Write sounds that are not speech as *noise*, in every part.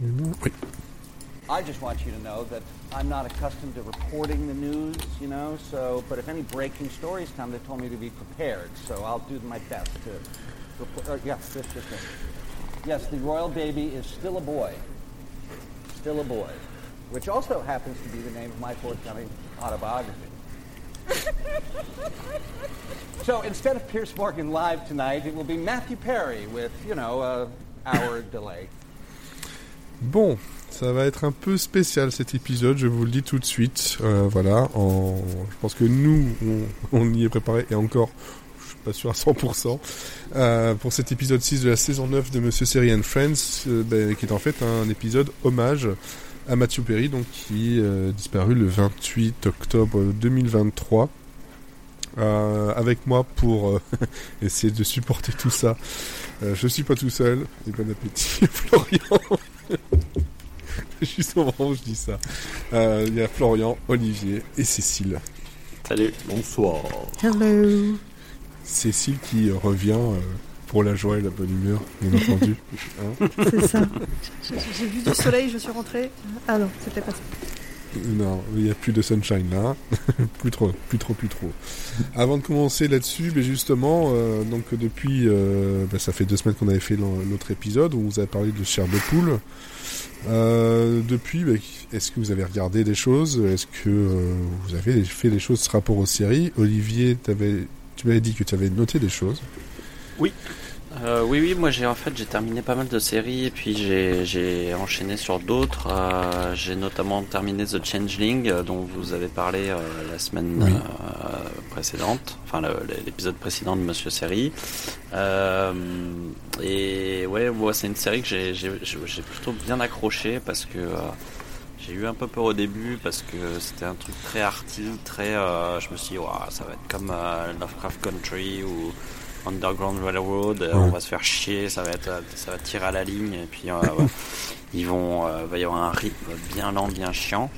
Oui. I just want you to know that I'm not accustomed to reporting the news, you know, so, but if any breaking stories come, they told me to be prepared, so I'll do my best to report. Uh, yeah, this, this, this. Yes, the royal baby is still a boy. Still a boy. Which also happens to be the name of my forthcoming autobiography. *laughs* so instead of Pierce Morgan live tonight, it will be Matthew Perry with, you know, a hour delay. Bon, ça va être un peu spécial cet épisode, je vous le dis tout de suite. Euh, voilà, en... je pense que nous, on, y est préparé et encore, je suis pas sûr à 100%. Euh, pour cet épisode 6 de la saison 9 de Monsieur Series and Friends, euh, ben, qui est en fait un épisode hommage à Matthew Perry, donc qui euh, disparu le 28 octobre 2023. Euh, avec moi pour *laughs* essayer de supporter tout ça. Je suis pas tout seul. Et bon appétit, *laughs* Florian. *laughs* Juste au moment où je dis ça. Euh, Il y a Florian, Olivier et Cécile. Salut. Bonsoir. Hello. Cécile qui revient euh, pour la joie et la bonne humeur, bien entendu. Hein *laughs* C'est ça. J'ai j'ai vu du soleil, je suis rentrée. Ah non, c'était pas ça. Non, il n'y a plus de sunshine là. *laughs* plus trop, plus trop, plus trop. Avant de commencer là-dessus, mais justement, euh, donc depuis, euh, bah, ça fait deux semaines qu'on avait fait l'autre épisode où on vous a parlé de chair de poule. Euh, depuis, bah, est-ce que vous avez regardé des choses? Est-ce que euh, vous avez fait des choses par rapport aux séries? Olivier, tu m'avais dit que tu avais noté des choses. Euh, oui, oui, moi j'ai en fait j'ai terminé pas mal de séries et puis j'ai enchaîné sur d'autres. Euh, j'ai notamment terminé The Changeling euh, dont vous avez parlé la semaine Oui. précédente, enfin l'épisode précédent de Monsieur Série. Et ouais, moi c'est une série que j'ai plutôt bien accroché parce que j'ai eu un peu peur au début parce que c'était un truc très arty, très. je me suis dit, ça va être comme Lovecraft Country ou Underground Railroad. euh, Ouais. On va se faire chier, ça va être, euh, ça va tirer à la ligne et puis euh, *laughs* ouais, ils vont, euh, va y avoir un rythme bien lent, bien chiant.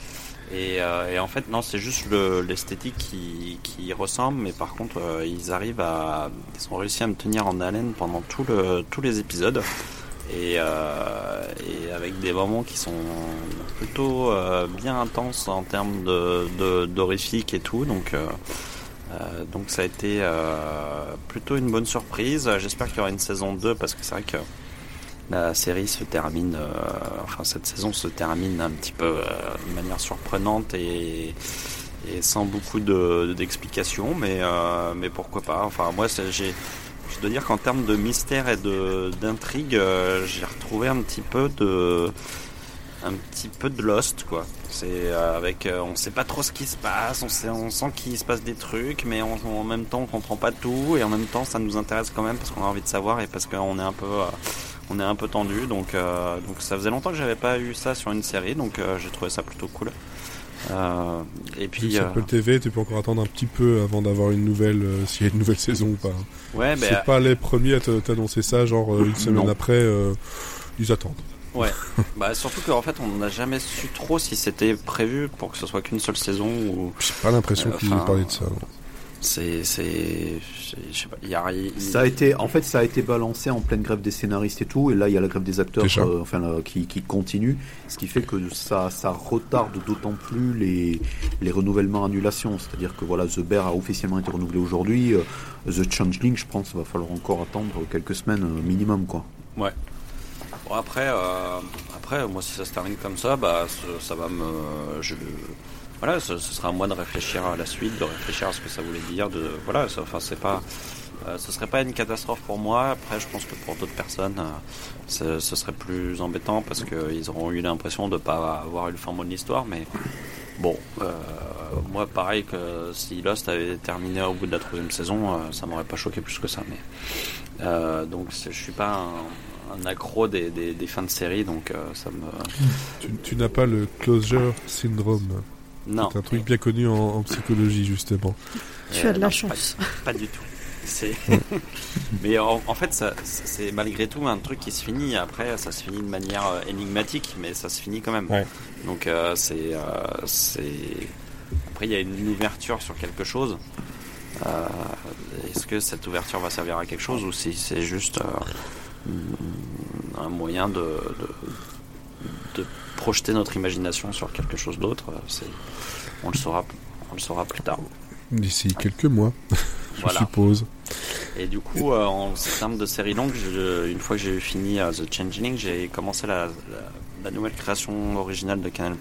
Et, euh, et en fait, non, c'est juste le- l'esthétique qui, qui ressemble, mais par contre, euh, ils arrivent à, ils ont réussi à me tenir en haleine pendant tout le, tous les épisodes et, euh, et avec des moments qui sont plutôt euh, bien intenses en termes de de- d'horrifique et tout donc euh, euh, donc ça a été euh, plutôt une bonne surprise. J'espère qu'il y aura une saison 2 parce que c'est vrai que la série se termine euh, enfin cette saison se termine un petit peu de manière surprenante et sans beaucoup de d'explications mais pourquoi pas. Enfin moi j'ai je dois dire qu'en termes de mystère et de d'intrigue, j'ai retrouvé un petit peu de un petit peu de Lost quoi. C'est euh, avec euh, on sait pas trop ce qui se passe, on sait on sent qu'il se passe des trucs, mais on- en même temps on comprend pas tout et en même temps ça nous intéresse quand même parce qu'on a envie de savoir et parce qu'on est un peu euh, on est un peu tendu donc euh, donc ça faisait longtemps que j'avais pas eu ça sur une série donc j'ai trouvé ça plutôt cool. Et puis sur Apple TV, tu peux encore attendre un petit peu avant d'avoir une nouvelle, *laughs* s'il y a une nouvelle saison ou pas. ouais ben C'est pas les premiers à t'annoncer ça, genre une semaine Non. après, ils attendent. Ouais, *laughs* bah surtout qu'en fait on n'a jamais su trop si c'était prévu pour que ce soit qu'une seule saison ou J'ai pas l'impression Euh, qu'ils enfin, parlaient de ça. c'est c'est c'est- je sais pas il y a il- Ça a été, en fait, ça a été balancé en pleine grève des scénaristes et tout, et là il y a la grève des acteurs, euh, enfin là, qui, qui continue, ce qui fait que ça, ça retarde d'autant plus les, les renouvellements annulations. C'est-à-dire que voilà, The Bear a officiellement été renouvelé aujourd'hui, euh, The Changeling, je pense, va falloir encore attendre quelques semaines minimum, quoi. Bon après euh, après moi si ça se termine comme ça bah ça va me je voilà ce, sera à moi de réfléchir à la suite, de réfléchir à ce que ça voulait dire de voilà enfin c'est pas euh, ce serait pas une catastrophe pour moi. Après, je pense que pour d'autres personnes, euh, ce, serait plus embêtant parce qu'ils auront eu l'impression de pas avoir eu le fin mot de l'histoire. Mais bon, euh, moi, pareil que si Lost avait terminé au bout de la troisième saison, euh, ça m'aurait pas choqué plus que ça. Mais euh, donc, je suis pas un, un accro des, des, des fins de série, donc euh, ça me Tu, tu n'as pas le closure syndrome. non. C'est un truc bien connu en, en psychologie, justement. Tu as de la non, chance. Pas, pas du tout. C'est... *laughs* Mais en, en fait, ça, c'est malgré tout un truc qui se finit. Après, ça se finit de manière euh, énigmatique, mais ça se finit quand même. Ouais. Donc, euh, c'est, euh, c'est. Après, il y a une ouverture sur quelque chose. Euh, est-ce que cette ouverture va servir à quelque chose ou si c'est juste euh, un moyen de, de, de projeter notre imagination sur quelque chose d'autre, on le saura, on le saura plus tard. D'ici quelques mois, *laughs* je Voilà. suppose. Et du coup, euh, en termes de série longue, je- une fois que j'ai fini euh, The Changeling, j'ai commencé la, la, la nouvelle création originale de Canal+,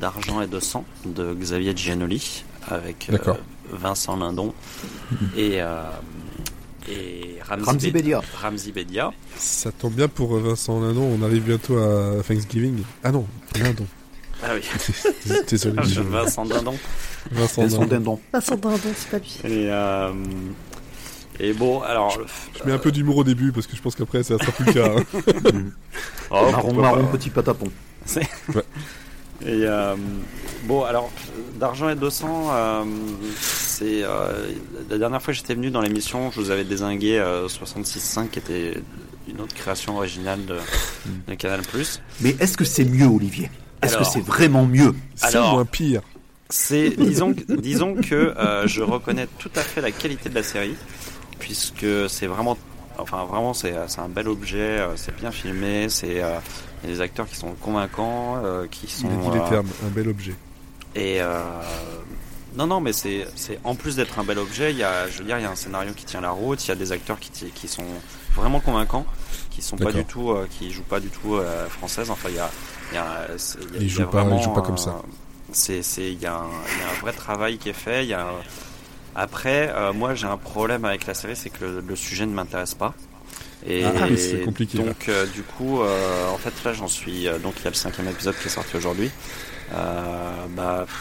d'Argent et de Sang, de Xavier Giannoli, avec euh. Vincent Lindon et, euh, et Ramzi, Ramzi Bedia. Ramzi Bedia. Ça tombe bien pour euh, Vincent Lindon, on arrive bientôt à Thanksgiving. Ah non, Lindon. Ah oui, *laughs* Désolé. je- *laughs* Vincent Lindon. Vincent Lindon. dindons. Vincent Dindon, c'est pas lui. Et, euh, et bon, alors... Je mets un peu d'humour au début parce que je pense qu'après ça sera plus le cas. hein. *laughs* Oh, marron, marron, pas. petit patapon. Et euh, bon, alors, d'argent et 200, euh, c'est euh, la dernière fois que j'étais venu dans l'émission, je vous avais désingué euh, 66.5, qui était une autre création originale de, de Canal+. Mais est-ce que c'est mieux, Olivier? Est-ce que c'est vraiment mieux? C'est moins pire. C'est, *laughs* disons, que- disons que euh, je reconnais tout à fait la qualité de la série, puisque c'est vraiment, enfin vraiment, c'est, c'est un bel objet, euh, c'est bien filmé, c'est euh, il y a des acteurs qui sont convaincants, euh, qui sont. Il a dit les euh, termes, un bel objet. Et euh, non, non, mais c'est, en plus d'être un bel objet, il y a, je veux dire, il y a un scénario qui tient la route, il y a des acteurs qui, qui sont vraiment convaincant, qui sont pas du tout, euh, qui jouent pas du tout euh, française. Enfin, il y a, il y a, il y a- Ils jouent pas- ils jouent pas comme ça. euh, C'est, c'est, il y a un, il y a un vrai travail qui est fait. Il y a après, euh, moi, j'ai un problème avec la série, c'est que le, le sujet ne m'intéresse pas. Et Ah oui, c'est compliqué. Donc, euh, du coup, euh, en fait, là, j'en suis. euh, donc, il y a le cinquième épisode qui est sorti aujourd'hui. Euh, bah, pff,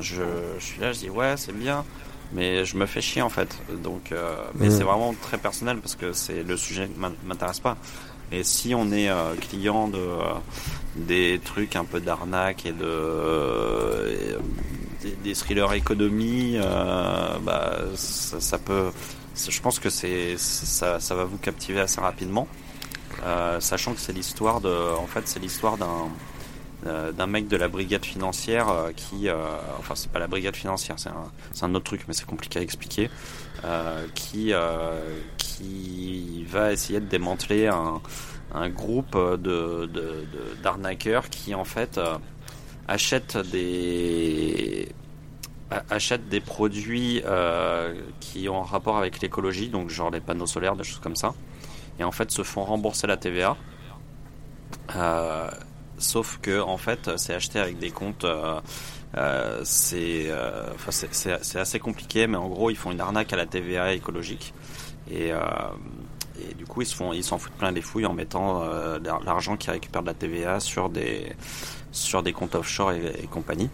je, je suis là, je dis ouais, c'est bien, mais je me fais chier en fait. Donc, euh, mais c'est vraiment très personnel parce que c'est le sujet m'in- m'intéresse pas. Et si on est euh, client de euh, des trucs un peu d'arnaque et de et, des, des thrillers économie, bah ça, ça peut. Je pense que c'est ça, ça va vous captiver assez rapidement, sachant que c'est l'histoire de. En fait, c'est l'histoire d'un d'un mec de la brigade financière euh, qui, euh, enfin c'est pas la brigade financière, c'est un, un autre truc, mais c'est compliqué à expliquer, euh, qui euh, qui va essayer de démanteler un, un groupe de d'arnaqueurs qui en fait euh, achètent des achètent des produits euh, qui ont un rapport avec l'écologie, donc genre les panneaux solaires, des choses comme ça, et en fait se font rembourser la TVA. Euh, sauf que en fait c'est acheté avec des comptes euh, euh, c'est euh, assez compliqué mais en gros ils font une arnaque à la TVA écologique. Et euh, et du coup ils s'en foutent plein les fouilles en mettant euh, l'ar- l'argent qu'ils récupèrent de la TVA sur des sur des comptes offshore et, compagnie.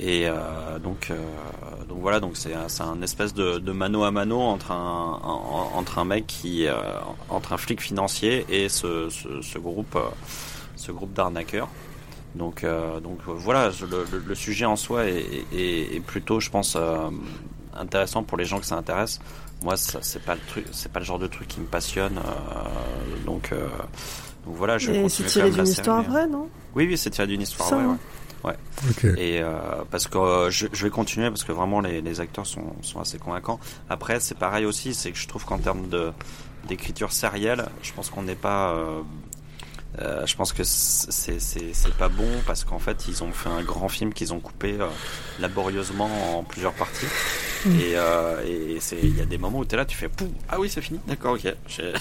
Et euh, donc, donc voilà, donc c'est c'est un espèce de, mano à mano entre un, en- entre un mec qui, entre un flic financier et ce, ce, ce groupe, ce groupe d'arnaqueurs. Donc, euh, donc euh, voilà, je- le, le- le sujet en soi est, est, est plutôt, je pense, euh, intéressant pour les gens que ça intéresse. Moi, ça, c'est pas le truc, c'est pas le genre de truc qui me passionne. euh, donc, euh, donc voilà, je Et continue c'est tiré d'une histoire vraie, non? Oui, oui, c'est tiré d'une histoire vraie. hein. ouais. Ok. Et euh, parce que euh, je, je vais continuer parce que vraiment les, les acteurs sont, sont assez convaincants. Après, c'est pareil aussi, c'est que je trouve qu'en termes de d'écriture sérielle, je pense qu'on n'est pas. Euh, euh, je pense que c'est c'est c'est pas bon parce qu'en fait ils ont fait un grand film qu'ils ont coupé euh, laborieusement en plusieurs parties et, euh, et c'est il y a des moments où tu es là tu fais Pouh, ah oui c'est fini d'accord ok J'ai-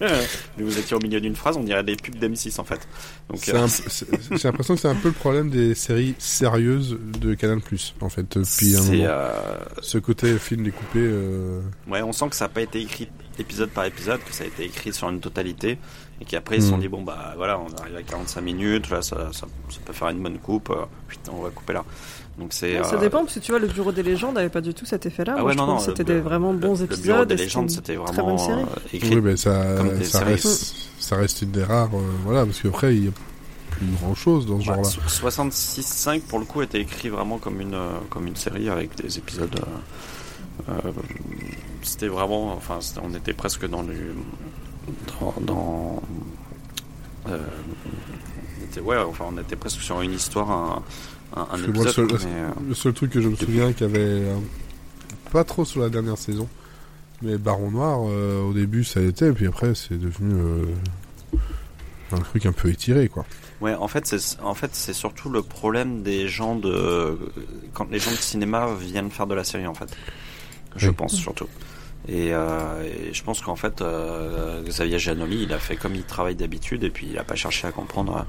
je- vous étiez au milieu d'une phrase on dirait des pubs d'M6 en fait donc C'est euh, un- c'est- J'ai l'impression que c'est un peu le problème des séries sérieuses de Canal+. En fait, depuis un c'est moment. euh, Ce côté film découpé. euh, Ouais, on sent que ça n'a pas été écrit épisode par épisode, que ça a été écrit sur une totalité, et qu'après ils se sont Mm. dit bon bah voilà, on arrive à 45 minutes, là ça, ça, ça peut faire une bonne coupe, euh, putain, on va couper là. Donc c'est. Ouais, Ça euh, dépend, parce que tu vois, le Bureau des légendes n'avait pas du tout cet. Ah ouais, non, trouve non, que c'était le- des vraiment le- bons le épisodes. Bureau des c'était légendes, une c'était Très vraiment bonne série. euh, écrit. Oui, mais ça, séries. reste, ça reste une des rares. euh, voilà, parce qu'après, il y a plus grand chose dans ce Ouais, genre-là. so- 66.5 pour le coup était écrit vraiment comme une euh, comme une série avec des épisodes. euh, euh, c'était vraiment, enfin, c'était- on était presque dans le dans, dans euh, on était- ouais, enfin, on était presque sur une histoire, un, le épisode. seul- quoi, mais, euh, Le seul truc que je me souviens qu'il y avait euh, pas trop sur la dernière saison, mais Baron Noir, euh, au début ça et puis après c'est devenu euh, un truc un peu étiré, quoi. Ouais, en fait, c'est en fait c'est surtout le problème des gens de quand les gens de cinéma viennent faire de la série en fait. Je Oui. pense surtout. Et, euh, et je pense qu'en fait euh, Xavier Giannoli, il a fait comme il travaille d'habitude et puis il a pas cherché à comprendre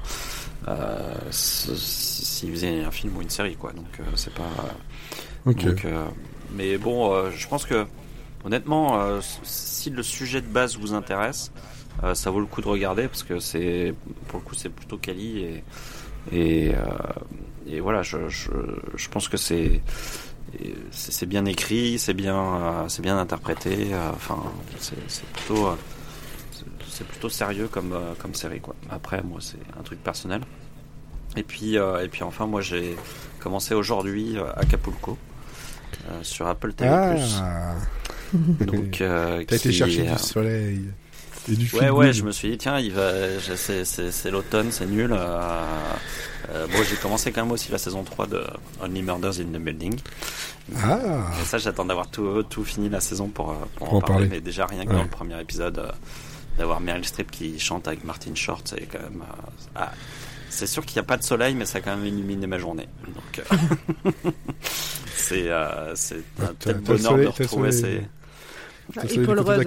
euh, s'il faisait un film ou une série quoi. Donc euh, c'est pas. Ok. Donc, euh, mais bon, je pense que honnêtement, si le sujet de base vous intéresse, ça vaut le coup de regarder parce que c'est pour le coup c'est plutôt quali et et, et voilà, je, je, je pense que c'est c'est bien écrit, c'est bien euh, c'est bien interprété. euh, Enfin, c'est plutôt euh, c'est- plutôt sérieux comme comme série quoi. Après, moi, c'est un truc personnel. Et puis et puis enfin, moi, j'ai commencé aujourd'hui Acapulco sur Apple TV+. Ah, Donc, euh, t'as été chercher du soleil et du Ouais, ouais, je me suis dit, tiens, il va, je- c'est, c'est, c'est l'automne, c'est nul. euh, euh, bon, j'ai commencé quand même aussi la saison 3 de Only Murders in the Building. Ah, Et ça, j'attends d'avoir tout, tout fini la saison pour, euh, pour Pour en en parler. parler. Mais déjà, rien que Ouais. dans le premier épisode, euh, d'avoir Meryl Streep qui chante avec Martin Short, c'est quand même. euh, ah, c'est sûr qu'il n'y a pas de soleil, mais ça a quand même illuminé ma journée. Donc, euh, *laughs* c'est, euh, c'est un Ah, le bonheur soleil- de retrouver ces. Ah, et Paul Rudd.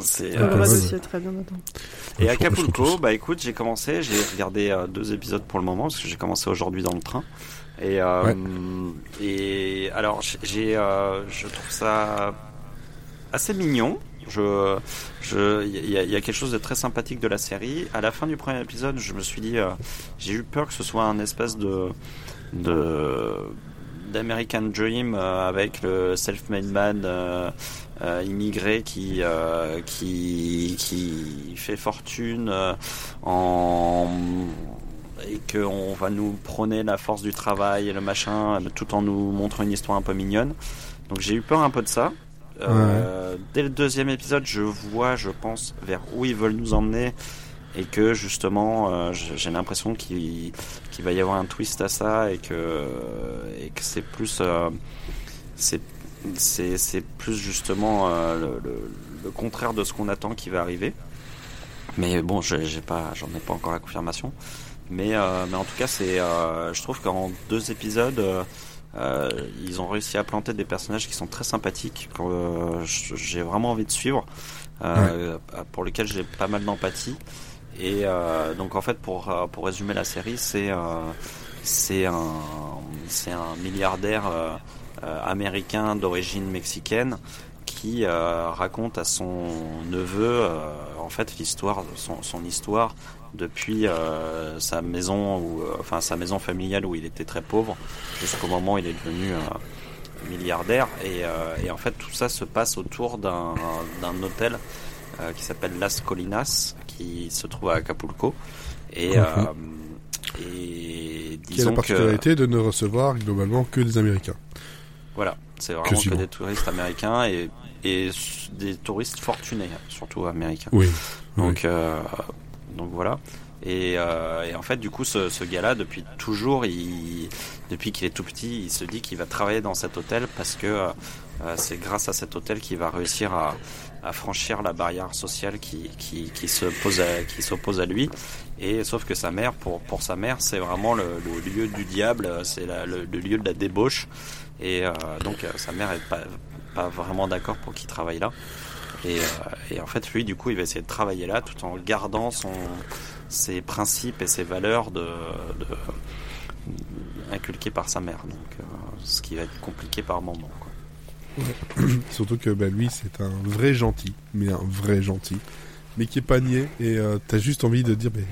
C'est. Paul euh, très bien dedans. Et Acapulco, bah écoute, j'ai commencé, j'ai regardé euh, deux épisodes pour le moment parce que j'ai commencé aujourd'hui dans le train. Et euh, Ouais. et alors j'ai- euh, je trouve ça assez mignon. Je, je, il y, a- il y a quelque chose de très sympathique de la série. À la fin du premier épisode, je me suis dit, euh, j'ai eu peur que ce soit un espèce de, de d'American Dream euh, avec le self-made man euh, immigré qui euh, qui qui fait fortune euh, en et qu'on va nous prôner la force du travail et le machin tout en nous montrant une histoire un peu mignonne. Donc j'ai eu peur un peu de ça. Dès le deuxième épisode, je vois, je pense, vers où ils veulent nous emmener et que justement, j'ai l'impression qu'il qu'il va y avoir un twist à ça et que et que c'est plus c'est c'est c'est plus justement euh, le, le- le contraire de ce qu'on attend qui va arriver. Mais bon, j'ai j'ai pas, j'en ai pas encore la confirmation. Mais euh, mais en tout cas, c'est, euh, je trouve qu'en deux épisodes. euh, ils ont réussi à planter des personnages qui sont très sympathiques, que j'ai vraiment envie de suivre, pour lesquels j'ai pas mal d'empathie. Et donc en fait, pour pour résumer la série, c'est c'est un c'est un milliardaire américain d'origine mexicaine qui euh, raconte à son neveu euh, en fait l'histoire son, son histoire depuis euh, sa maison ou enfin sa maison familiale où il était très pauvre jusqu'au moment où il est devenu euh, milliardaire. Et, euh, et en fait tout ça se passe autour d'un d'un hôtel euh, qui s'appelle Las Colinas qui se trouve à Acapulco. Et euh, et Qui a la que particularité de ne recevoir globalement que des Américains. Voilà, c'est vraiment Que des touristes américains et, des touristes fortunés, surtout américains. Oui. Donc, euh, donc voilà. Et, euh, et en fait, du coup, ce, ce gars-là, depuis toujours, il, depuis qu'il est tout petit, il se dit qu'il va travailler dans cet hôtel parce que euh, c'est grâce à cet hôtel qu'il va réussir à, à franchir la barrière sociale qui, qui, qui se pose à, qui s'oppose à lui. Et sauf que sa mère, pour, pour sa mère, c'est vraiment le, le lieu du diable, c'est le lieu de la débauche. Et euh, donc euh, sa mère est pas, pas vraiment d'accord pour qu'il travaille là. Et, euh, et en fait, lui, du coup, il va essayer de travailler là tout en gardant son, ses principes et ses valeurs de, de par sa mère. Donc, ce qui va être compliqué par moment. *clears throat* Surtout que bah, lui, c'est un vrai gentil, mais un vrai gentil, mais qui est pas niais, et euh, t'as juste envie de dire, mais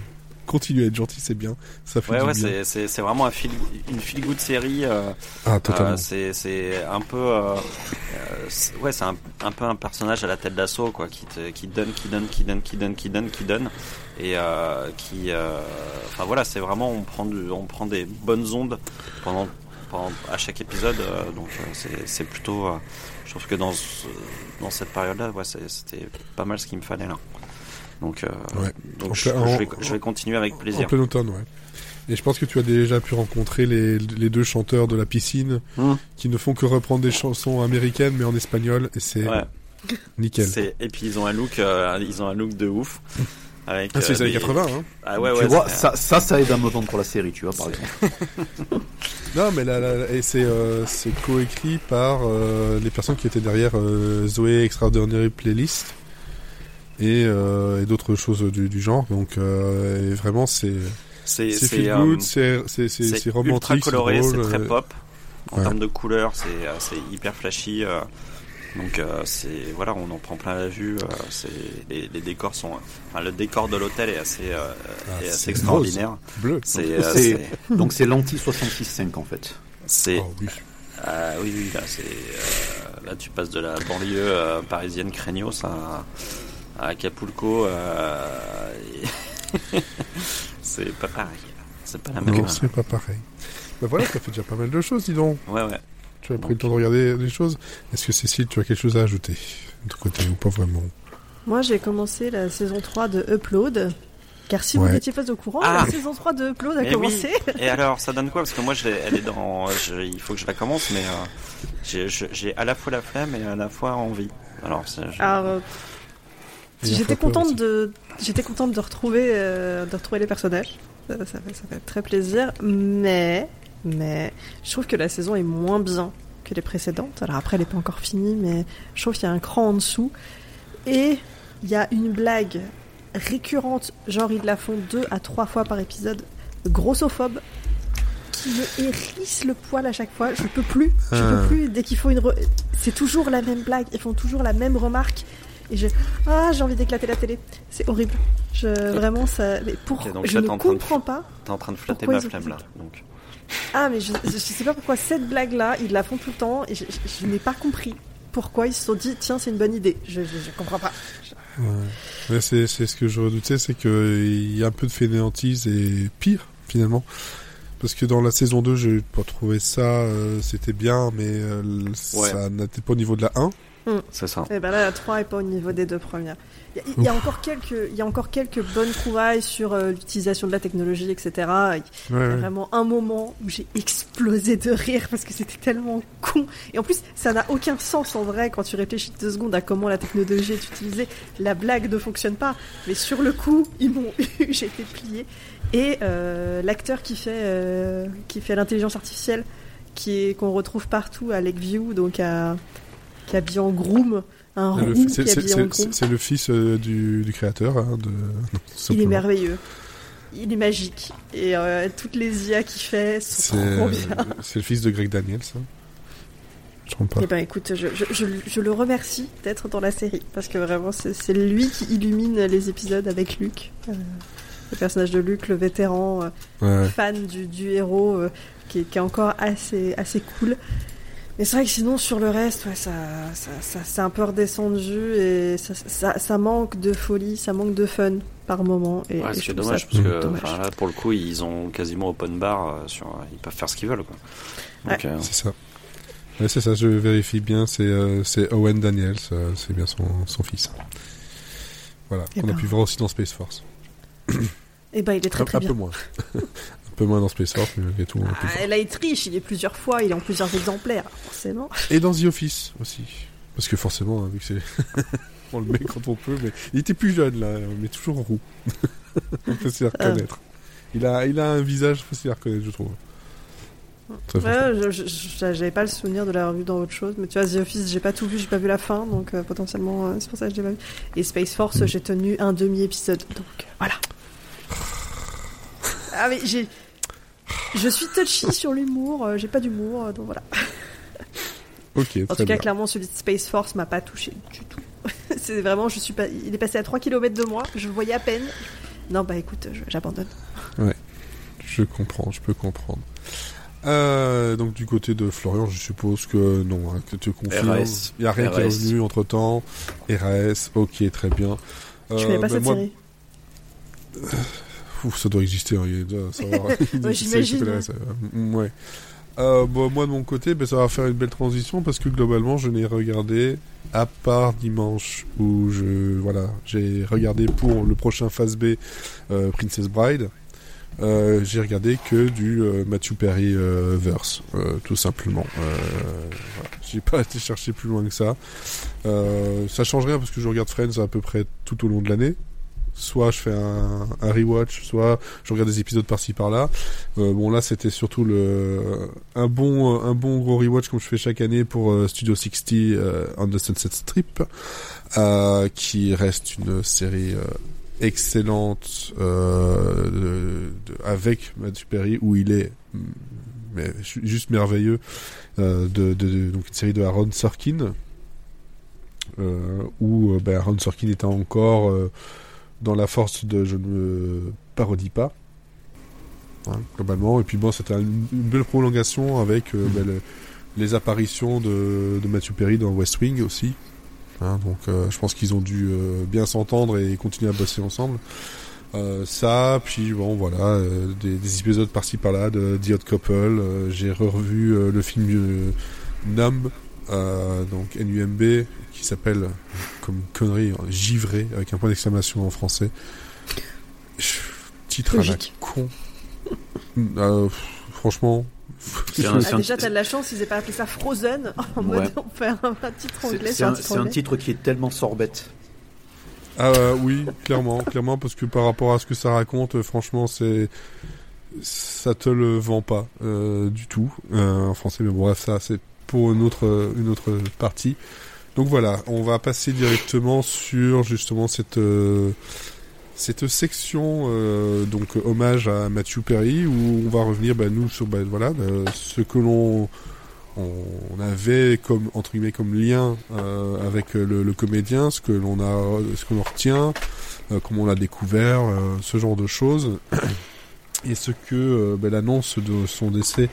continue à être gentil, c'est bien, ça fait Ouais, du ouais, bien. c'est- c'est vraiment un feel, une feel good série. euh, Ah, totalement. Euh, c'est c'est un peu euh, euh, ouais c'est un, un peu un personnage à la tête d'assaut quoi qui te qui donne qui donne qui donne qui donne qui donne qui donne et euh, qui euh, enfin voilà c'est vraiment on prend du, on prend des bonnes ondes pendant, pendant à chaque épisode donc c'est plutôt je trouve que dans dans cette période là ouais c'était pas mal ce qu'il me fallait là donc, euh, Ouais. donc En je, plein- je vais, en- je vais continuer avec En plaisir plein automne, ouais. Et je pense que tu as déjà pu rencontrer les, les deux chanteurs de la piscine Hmm. qui ne font que reprendre des chansons américaines mais en espagnol et c'est ouais nickel. Et puis ils ont un look, euh, ils ont un look de ouf. *laughs* Avec, Ah, c'est les euh, années des- 80, hein. Ah ouais, tu ouais. vois, ça, ça, ça aide à me vendre la série, tu vois, par exemple. *laughs* Non, mais là, là, et c'est euh, c'est coécrit par euh, les personnes qui étaient derrière euh, Zoé Extraordinary Playlist et, euh, et d'autres choses du, du genre. Donc, euh, et vraiment, c'est C'est c'est euh, good, c'est c'est c'est c'est c'est ultra romantique, coloré, c'est très pop. En ouais. termes de couleurs, c'est c'est hyper flashy. euh, donc euh, c'est voilà, on en prend plein la vue. euh, c'est les, les décors sont, enfin le décor de l'hôtel est assez euh, Ah, est c'est assez extraordinaire. bleu. C'est euh, *laughs* Donc c'est l'anti 66.5 en fait. c'est Oh, oui. ah oui oui là c'est euh, là tu passes de la banlieue euh, parisienne craignos à, à Acapulco. euh, *laughs* c'est pas pareil. C'est pas la même. Non, c'est pas pareil. Bah voilà, ça fait déjà pas mal de choses, dis donc. Ouais ouais. Tu as pris le temps de regarder des choses. Est-ce que Cécile, tu as quelque chose à ajouter de ton côté ou pas vraiment? Moi, j'ai commencé la saison 3 de Upload. Car si Ouais. vous n'étiez pas au courant, Ah. la saison 3 de Upload a oui. commencé. *laughs* Et alors, ça donne quoi? Parce que moi, je elle est dans. je- il faut que je la commence, mais euh, j'ai- à la fois la flemme et à la fois envie. Alors, c'est- je- Alors, euh, j'étais contente de, j'étais contente de retrouver, euh, de retrouver les personnages. Ça, ça fait, ça fait très plaisir. Mais, mais, je trouve que la saison est moins bien que les précédentes. Alors après, elle n'est pas encore finie, mais je trouve qu'il y a un cran en dessous. Et il y a une blague récurrente, genre ils la font deux à trois fois par épisode, grossophobe, qui me hérisse le poil à chaque fois. Je peux plus, je Ah. peux plus. Dès qu'il faut une, re- c'est toujours la même blague. Ils font toujours la même remarque. Et je, ah, j'ai envie d'éclater la télé. C'est horrible. Je, vraiment, ça, mais pour, donc je là, ne t'es en train de- comprends pas. T'es en train de flatter ma flemme fait là. Donc, Ah, mais je, je sais pas pourquoi cette blague-là, ils la font tout le temps. Et je, je- je n'ai pas compris pourquoi ils se sont dit, tiens, c'est une bonne idée. Je, je, je comprends pas. Ouais. Ouais, c'est c'est ce que je redoutais, c'est qu'il y a un peu de fainéantise et pire finalement. Parce que dans la saison 2, j'ai pas trouvé ça, euh, c'était bien, mais euh, Ouais. ça n'était pas au niveau de la 1. C'est ça. Et ben là, la 3 est pas au niveau des deux premières. Il y a, il y a encore quelques, il y a encore quelques bonnes trouvailles sur euh, l'utilisation de la technologie, etc. Il y a ouais. vraiment un moment où j'ai explosé de rire parce que c'était tellement con. Et en plus, ça n'a aucun sens en vrai quand tu réfléchis deux secondes à comment la technologie est utilisée. La blague ne fonctionne pas, mais sur le coup, ils m'ont *laughs* eu, j'ai été pliée. Et euh, l'acteur qui fait euh, qui fait l'intelligence artificielle, qui est qu'on retrouve partout à Lakeview, donc à qui est habillé en groom, un c'est- le fils euh, du, du créateur. hein, de... Il est merveilleux. Il est magique. Et euh, toutes les IA qu'il fait sont C'est trop euh, bien. c'est le fils de Greg Daniels. hein. Je pas. Eh ben écoute, je, je, je, je le remercie d'être dans la série parce que vraiment c'est c'est lui qui illumine les épisodes avec Luc, euh, le personnage de Luc, le vétéran euh, Ouais. fan du, du héros euh, qui, est, qui est encore assez assez cool. Mais c'est vrai que sinon sur le reste, ouais, ça, ça, ça c'est un peu redescendu et ça, ça, ça manque de folie, ça manque de fun par moment. Et, Ouais, et c'est dommage parce que dommage. enfin, là, pour le coup, ils ont quasiment open bar. euh, sur, ils peuvent faire ce qu'ils veulent. Quoi. Donc, euh, C'est ça. Ouais, c'est ça, je vérifie bien, c'est euh, c'est Owen Daniels, euh, c'est bien son, son fils. Voilà, Eh qu'on a ben. pu voir aussi dans Space Force. Eh ben il est très un, très un peu bien. moins. *laughs* un peu moins dans Space Force, mais malgré tout. Ah, là il triche, il est plusieurs fois, il est en plusieurs exemplaires, forcément. Et dans The Office aussi. Parce que forcément, hein, vu que c'est. *laughs* on le met quand on peut, mais il était plus jeune là, mais toujours roux. *laughs* on peut s'y reconnaître. Il a, il a un visage facile à reconnaître, je trouve. Ouais, j'avais pas le souvenir de l'avoir vu dans autre chose, mais tu vois, The Office, j'ai pas tout vu, j'ai pas vu la fin, donc euh, potentiellement, euh, c'est pour ça que je l'ai pas vu. Et Space Force, Mm. j'ai tenu un demi-épisode, donc voilà. *sighs* Ah, mais j'ai. Je suis touchy sur l'humour, euh, j'ai pas d'humour, euh, donc voilà. *laughs* Ok, En tout cas, bien. clairement, celui de Space Force m'a pas touché du tout. *laughs* c'est vraiment, je suis pas. Il est passé à 3 km de moi, je le voyais à peine. Non, bah écoute, j'abandonne. Je comprends, je peux comprendre. Euh, donc du côté de Florian, je suppose que non, hein, que tu confirmes. Il n'y a rien qui est revenu entre temps. RAS, ok, très bien. Euh, connais pas bah, cette moi, série? Ouf, ça doit exister, hein, il *laughs* Ouais, qui j'imagine, mm, ouais. Euh, bon, moi de mon côté, ben, ça va faire une belle transition parce que globalement, je n'ai regardé à part dimanche où je voilà, j'ai regardé pour le prochain phase B euh, Princess Bride. Euh, j'ai regardé que du euh, Matthew Perry verse, tout simplement. Voilà. J'ai pas été chercher plus loin que ça. Ça change rien parce que je regarde Friends à peu près tout au long de l'année. Soit je fais un, rewatch, soit je regarde des épisodes par-ci par-là. Euh, bon là c'était surtout le un bon un bon gros rewatch comme je fais chaque année pour euh, Studio 60 euh, on the Sunset Strip, euh, qui reste une série excellente avec Matthew Perry où il est mm, juste merveilleux de, donc une série de Aaron Sorkin où ben, Aaron Sorkin était encore dans la force de je ne me parodie pas hein, globalement. Et puis bon c'était une, une belle prolongation avec euh, ben, le- les apparitions de, de Matthew Perry dans West Wing aussi Hein, donc euh, je pense qu'ils ont dû euh, bien s'entendre et continuer à bosser ensemble. Ça, puis bon voilà, des, des épisodes par-ci par-là de The Odd Couple. J'ai revu le film Numb, donc NUMB, qui s'appelle comme une connerie euh, givré avec un point d'exclamation en français. Titre à la Logique. con. *laughs* Euh, franchement. C'est un- Ah, déjà, t'as de la chance, ils aient pas appelé ça Frozen *laughs* en Ouais. mode on fait un, un titre anglais C'est un un, titre qui est tellement sorbette. Ah euh, oui, clairement, *laughs* clairement, parce que par rapport à ce que ça raconte, euh, franchement, c'est ça te le vend pas euh, du tout euh, en français. Mais bon, bref, ça c'est pour une autre une autre partie. Donc voilà, on va passer directement sur justement cette euh, cette section euh, donc hommage à Matthew Perry où on va revenir bah, nous sur bah, voilà euh, ce que l'on on, avait comme entre guillemets comme lien euh, avec le, le comédien, ce que l'on a, ce que l'on retient, euh, comment on l'a découvert, euh, ce genre de choses, et ce que ben, l'annonce de son décès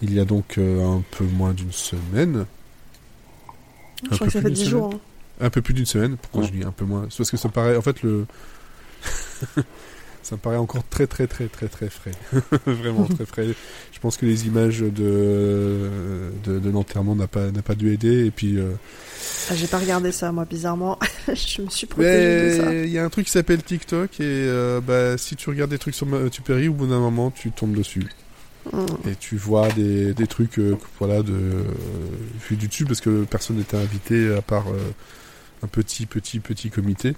il y a donc un peu moins d'une semaine, Je crois que ça fait plus 10 d'une jours. hein. un peu plus d'une semaine. Pourquoi je dis un peu moins? C'est parce que ça me paraît, en fait, le *laughs* ça me paraît encore très très très très très frais, *laughs* vraiment très frais. Je pense que les images de de, de l'enterrement n'a pas n'a pas dû aider et puis. euh, Ah, J'ai pas regardé ça, moi, bizarrement. *laughs* je me suis protégée de ça. il y a un truc qui s'appelle TikTok et euh, bah, si tu regardes des trucs sur Perry, au bout d'un moment, tu tombes dessus. Et tu vois des, des trucs euh, voilà de euh, du dessus parce que personne n'était invité à part euh, un petit petit petit comité.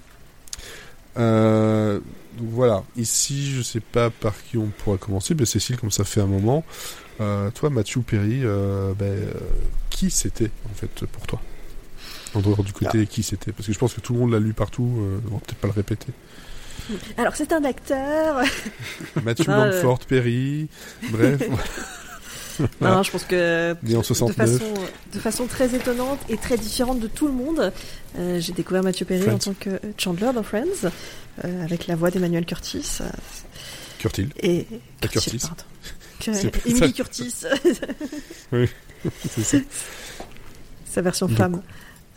Euh, donc voilà, ici je sais pas par qui on pourra commencer, mais Cécile comme ça fait un moment. Toi Mathieu Perry, ben, qui c'était en fait pour toi? En dehors du côté qui c'était Parce que je pense que tout le monde l'a lu partout, on va peut-être pas le répéter. Alors, c'est un acteur. *laughs* Matthew Ah, euh. Perry, bref, Non, *laughs* non, je pense que en de 69. façon, de façon très étonnante et très différente de tout le monde, euh, j'ai découvert Mathieu Perry Friends. en tant que Chandler dans Friends, euh, avec la voix d'Emmanuel Curtis. euh, Curtil. et Curtis. pardon. *laughs* Emily Curtis, C'est ça. sa version femme.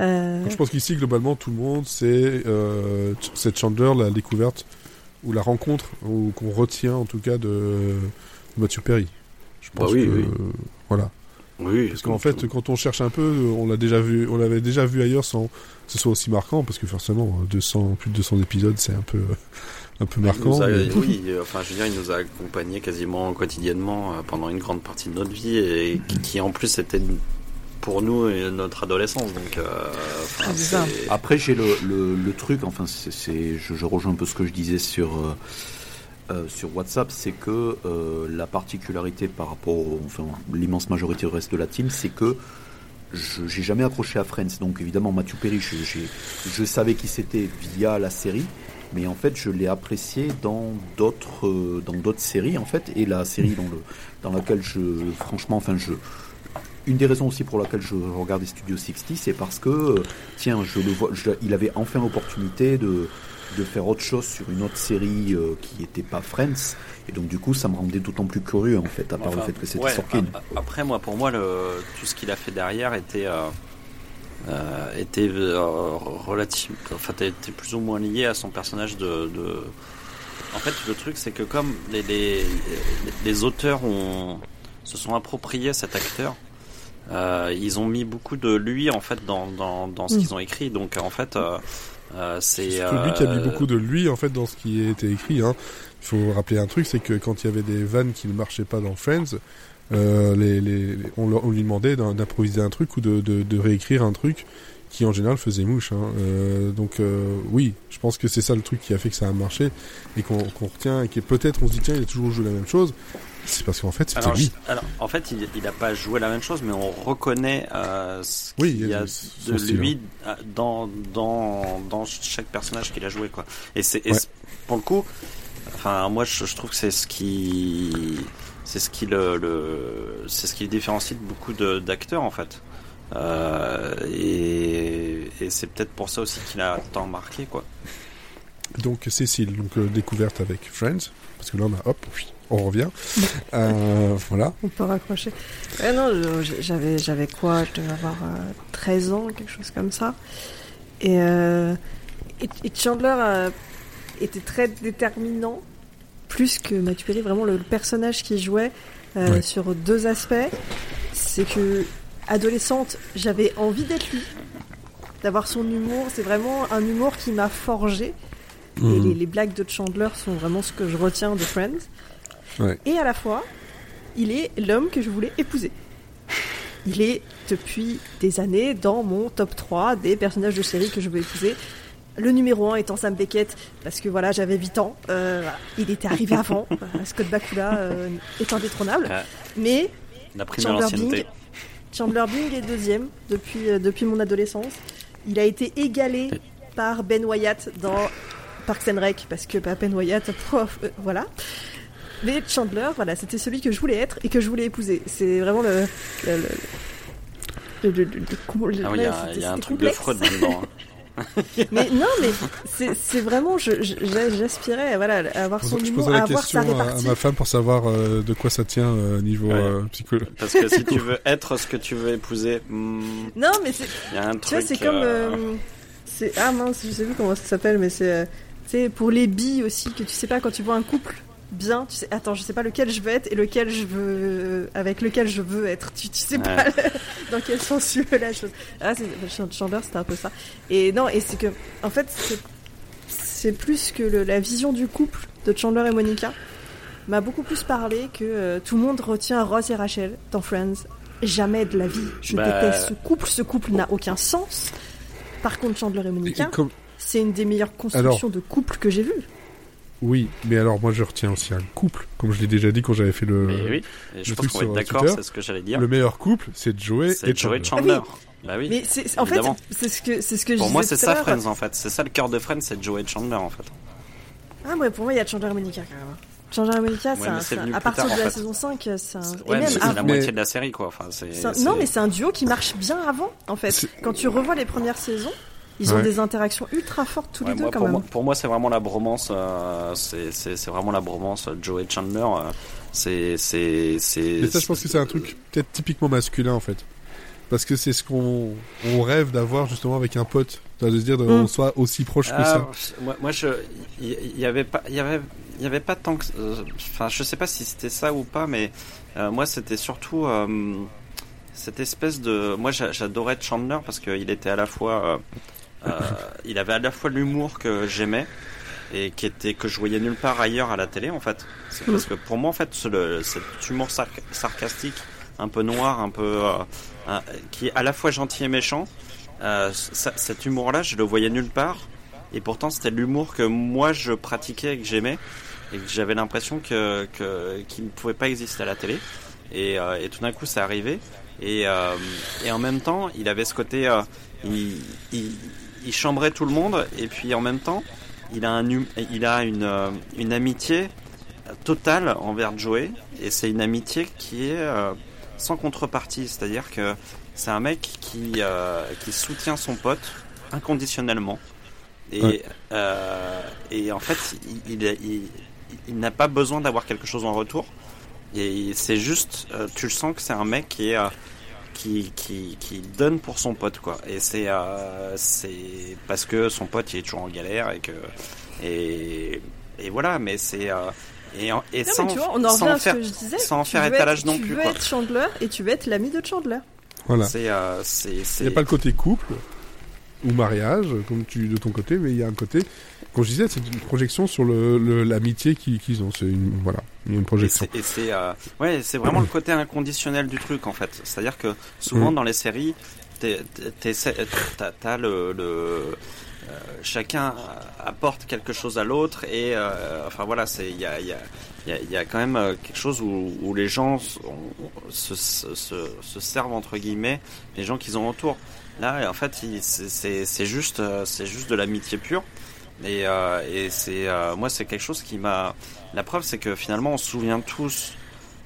Euh, Donc, je pense qu'ici, globalement, tout le monde, c'est euh, Chandler, la découverte, ou la rencontre, ou qu'on retient en tout cas de, de Matthew Perry. Je pense Bah oui, que, oui. euh, voilà. Oui, Parce qu'en fait, quand on cherche un peu, on l'a déjà vu, on l'avait déjà vu ailleurs sans que ce soit aussi marquant, parce que forcément, 200, plus de 200 épisodes, c'est un peu, *laughs* un peu Il marquant. nous a- mais- Oui, euh, enfin, je veux dire, il nous a accompagnés quasiment quotidiennement euh, pendant une grande partie de notre vie et qui, qui, en plus était pour nous euh, notre adolescence. Donc, euh, enfin, Ah, c'est ça. c'est- Après, j'ai le, le, le truc, enfin, c'est, c'est- je, je rejoins un peu ce que je disais sur, euh, euh, sur WhatsApp, c'est que euh, la particularité par rapport, au- enfin, l'immense majorité du reste de la team, c'est que je j'ai jamais accroché à Friends. Donc, évidemment, Matthew Perry, je, j'ai- je savais qui c'était via la série. Mais en fait, je l'ai apprécié dans d'autres euh, dans d'autres séries en fait, et la série dans le dans laquelle je franchement, enfin je une des raisons aussi pour laquelle je regardais Studio 60, c'est parce que, euh, tiens, je le vois, je- il avait enfin l'opportunité de, de faire autre chose sur une autre série euh, qui n'était pas Friends. Et donc, du coup, ça me rendait d'autant plus curieux, en fait, à part Enfin, le fait que c'était ouais, Sorkin. Après, moi, pour moi, le, tout ce qu'il a fait derrière était, euh, euh, était euh, enfin, était plus ou moins lié à son personnage de. de- En fait, le truc, c'est que comme les, les, les auteurs ont, se sont appropriés cet acteur, euh, ils ont mis beaucoup de lui en fait dans, dans, dans ce Mm. qu'ils ont écrit. Donc, en fait, euh, euh, c'est. Lui qui a mis euh, beaucoup de lui en fait dans ce qui a été écrit. Hein. Il faut rappeler un truc, c'est que quand il y avait des vannes qui ne marchaient pas dans Friends, euh, les, les, les- on, leur- on lui demandait d'im- d'improviser un truc ou de, de, de réécrire un truc qui en général faisait mouche. Hein. Euh, donc euh, oui, je pense que c'est ça le truc qui a fait que ça a marché et qu'on qu'on retient et que peut-être on se dit tiens il a toujours joué la même chose. C'est parce qu'en fait c'était Alors, lui. alors, en fait, il, il a pas joué la même chose, mais on reconnaît euh, ce Oui, qu'il il y y a son de style, lui euh, dans, dans, dans chaque personnage qu'il a joué, quoi. Et c'est Ouais. pour le coup, enfin, moi, je, je trouve que c'est ce qui, c'est ce qui le, le c'est ce qui le différencie de beaucoup d'acteurs, en fait. Euh, et et c'est peut-être pour ça aussi qu'il a tant marqué, quoi. Donc Cécile, donc euh, découverte avec Friends, parce que là on a hop, on revient. *laughs* Euh, voilà. On peut raccrocher. Non, j'avais, j'avais quoi? Je devais avoir euh, 13 ans, quelque chose comme ça. Et, euh, et, et Chandler euh, était très déterminant, plus que Matthew Perry, vraiment le, le personnage qu'il jouait euh, Ouais. sur deux aspects. C'est que, adolescente, j'avais envie d'être lui, d'avoir son humour. C'est vraiment un humour qui m'a forgé. Et les, les blagues de Chandler sont vraiment ce que je retiens de Friends. Ouais. Et à la fois, il est l'homme que je voulais épouser. Il est depuis des années dans mon top 3 des personnages de série que je veux épouser. Le numéro 1 étant Sam Beckett, parce que voilà, j'avais 8 ans. Euh, voilà. Il était arrivé avant. *laughs* Euh, Scott Bakula euh, est indétrônable. Ouais. Mais La Chandler l'ancienneté. Bing, Chandler Bing est deuxième depuis, euh, depuis mon adolescence. Il a été égalé par Ben Wyatt dans Parks and Rec, parce que bah, Ben Wyatt, pof, euh, voilà. Mais Chandler, voilà, c'était celui que je voulais être et que je voulais épouser. C'est vraiment le. le, le- le- le- le- le- le- Ah oui, il y a, c'était- il y a un truc de complexe. Freud là-dedans. hein. *laughs* *laughs* Mais non, mais c'est c'est vraiment, je- je- j'aspirais voilà, à avoir son Je humour, à la avoir question sa à, à répartie. ma femme pour savoir euh, de quoi ça tient euh, niveau Ouais. euh. Parce que si tu veux être ce que tu veux épouser, hmm, Non, mais c'est il. Tu vois, c'est comme. euh, euh, c'est ah mince, je sais plus comment ça s'appelle, mais c'est. euh, tu sais, pour les billes aussi, que tu sais pas quand tu vois un couple bien, tu sais, attends, je sais pas lequel je veux être et lequel je veux. avec lequel je veux être. Tu, tu sais pas *laughs* dans quel sens tu veux la chose. Ah, c'est, Ch- Chandler, c'était un peu ça. Et non, et c'est que. En fait, c'est, plus que le- la vision du couple de Chandler et Monica m'a beaucoup plus parlé que euh, tout le monde retient Ross et Rachel dans Friends. Jamais de la vie. Je Bah. déteste ce couple. Ce couple n'a aucun sens. Par contre, Chandler et Monica, comme- c'est une des meilleures constructions de couple que j'ai vues. Oui, mais alors moi je retiens aussi un couple, comme je l'ai déjà dit quand j'avais fait le, Mais oui, et je le pense qu'on sur d'accord, c'est ce que j'allais dire. le meilleur couple, c'est Joey et C'est Joey Chandler. Chandler. Bah oui. Mais c'est, en fait, c'est ce que, c'est ce que je Pour moi, c'est ça. Friends en fait. C'est ça le cœur de Friends, c'est Joey Chandler en fait. Ah, ouais, pour moi, il y a Chandler et Monica quand même. Chandler et Monica, Ouais, c'est à partir tard, de la fait. saison 5, c'est un. Ouais, et même la Mais- moitié de la série quoi. Enfin, un- Non, mais c'est un duo qui marche bien avant, en fait. Quand tu revois les premières saisons, ils ont Ouais. des interactions ultra fortes tous Ouais, les deux moi, quand pour, même. moi, pour moi, c'est vraiment la bromance. euh, c'est c'est- c'est vraiment la bromance euh, Joey Chandler. euh, c'est c'est c'est. Mais ça, je pense que c'est un truc peut-être typiquement masculin en fait. Parce que c'est ce qu'on on rêve d'avoir justement avec un pote. De se dire qu'on Mm. soit aussi proche que Ah, ça. moi, moi, je, il y, y avait pas, il y avait, il y avait pas tant que, euh, enfin, je sais pas si c'était ça ou pas, mais euh, moi, c'était surtout euh, cette espèce de, moi, j'a- j'adorais Chandler parce qu'il était à la fois, il avait à la fois l'humour que j'aimais et qui était que je voyais nulle part ailleurs à la télé, en fait. C'est parce que pour moi, en fait, ce- cet humour sarc- sarcastique, un peu noir, un peu, euh, qui est à la fois gentil et méchant. Euh, cet humour-là, je le voyais nulle part. Et pourtant, c'était l'humour que moi je pratiquais et que j'aimais. Et que j'avais l'impression que, qu'il ne pouvait pas exister à la télé. Et, euh, tout d'un coup, c'est arrivé. Et, euh, et en même temps, il avait ce côté. euh, il, il, il chambrait tout le monde. Et puis en même temps, il a, un, hum- il a une, euh, une amitié totale envers Joey. Et c'est une amitié qui est euh, sans contrepartie. C'est-à-dire que c'est un mec qui, euh, qui soutient son pote inconditionnellement. Et, Ouais. euh, et en fait, il, il, il- il n'a pas besoin d'avoir quelque chose en retour. Et c'est juste, tu le sens que c'est un mec qui est. qui, qui, qui donne pour son pote quoi et c'est euh, c'est parce que son pote il est toujours en galère et que et, et voilà mais c'est euh, et, en- et Non, sans, mais tu vois, on en sans revient à ce faire que je disais. sans tu faire veux étalage être- non tu plus, veux quoi. être Chandler et tu veux être l'ami de Chandler. Voilà. c'est euh, c'est Il n'y a pas le côté couple ou mariage, comme tu de ton côté, mais il y a un côté. Comme je disais, c'est une projection sur le le- l'amitié qu'ils ont. C'est une voilà, une projection. Et c'est euh, ouais, c'est vraiment le côté inconditionnel du truc en fait. C'est-à-dire que souvent Mhm. dans les séries, t'as t'as le, le euh, chacun apporte quelque chose à l'autre et euh, enfin voilà c'est il y a y a y a- y a quand même euh, quelque chose où, où les gens on- se, se, se- se servent entre guillemets les gens qu'ils ont autour. Là, en fait, il- c'est- c'est c'est juste, euh, c'est juste de l'amitié pure. Et, euh, et c'est, euh, moi, c'est quelque chose qui m'a. La preuve, c'est que finalement, on se souvient tous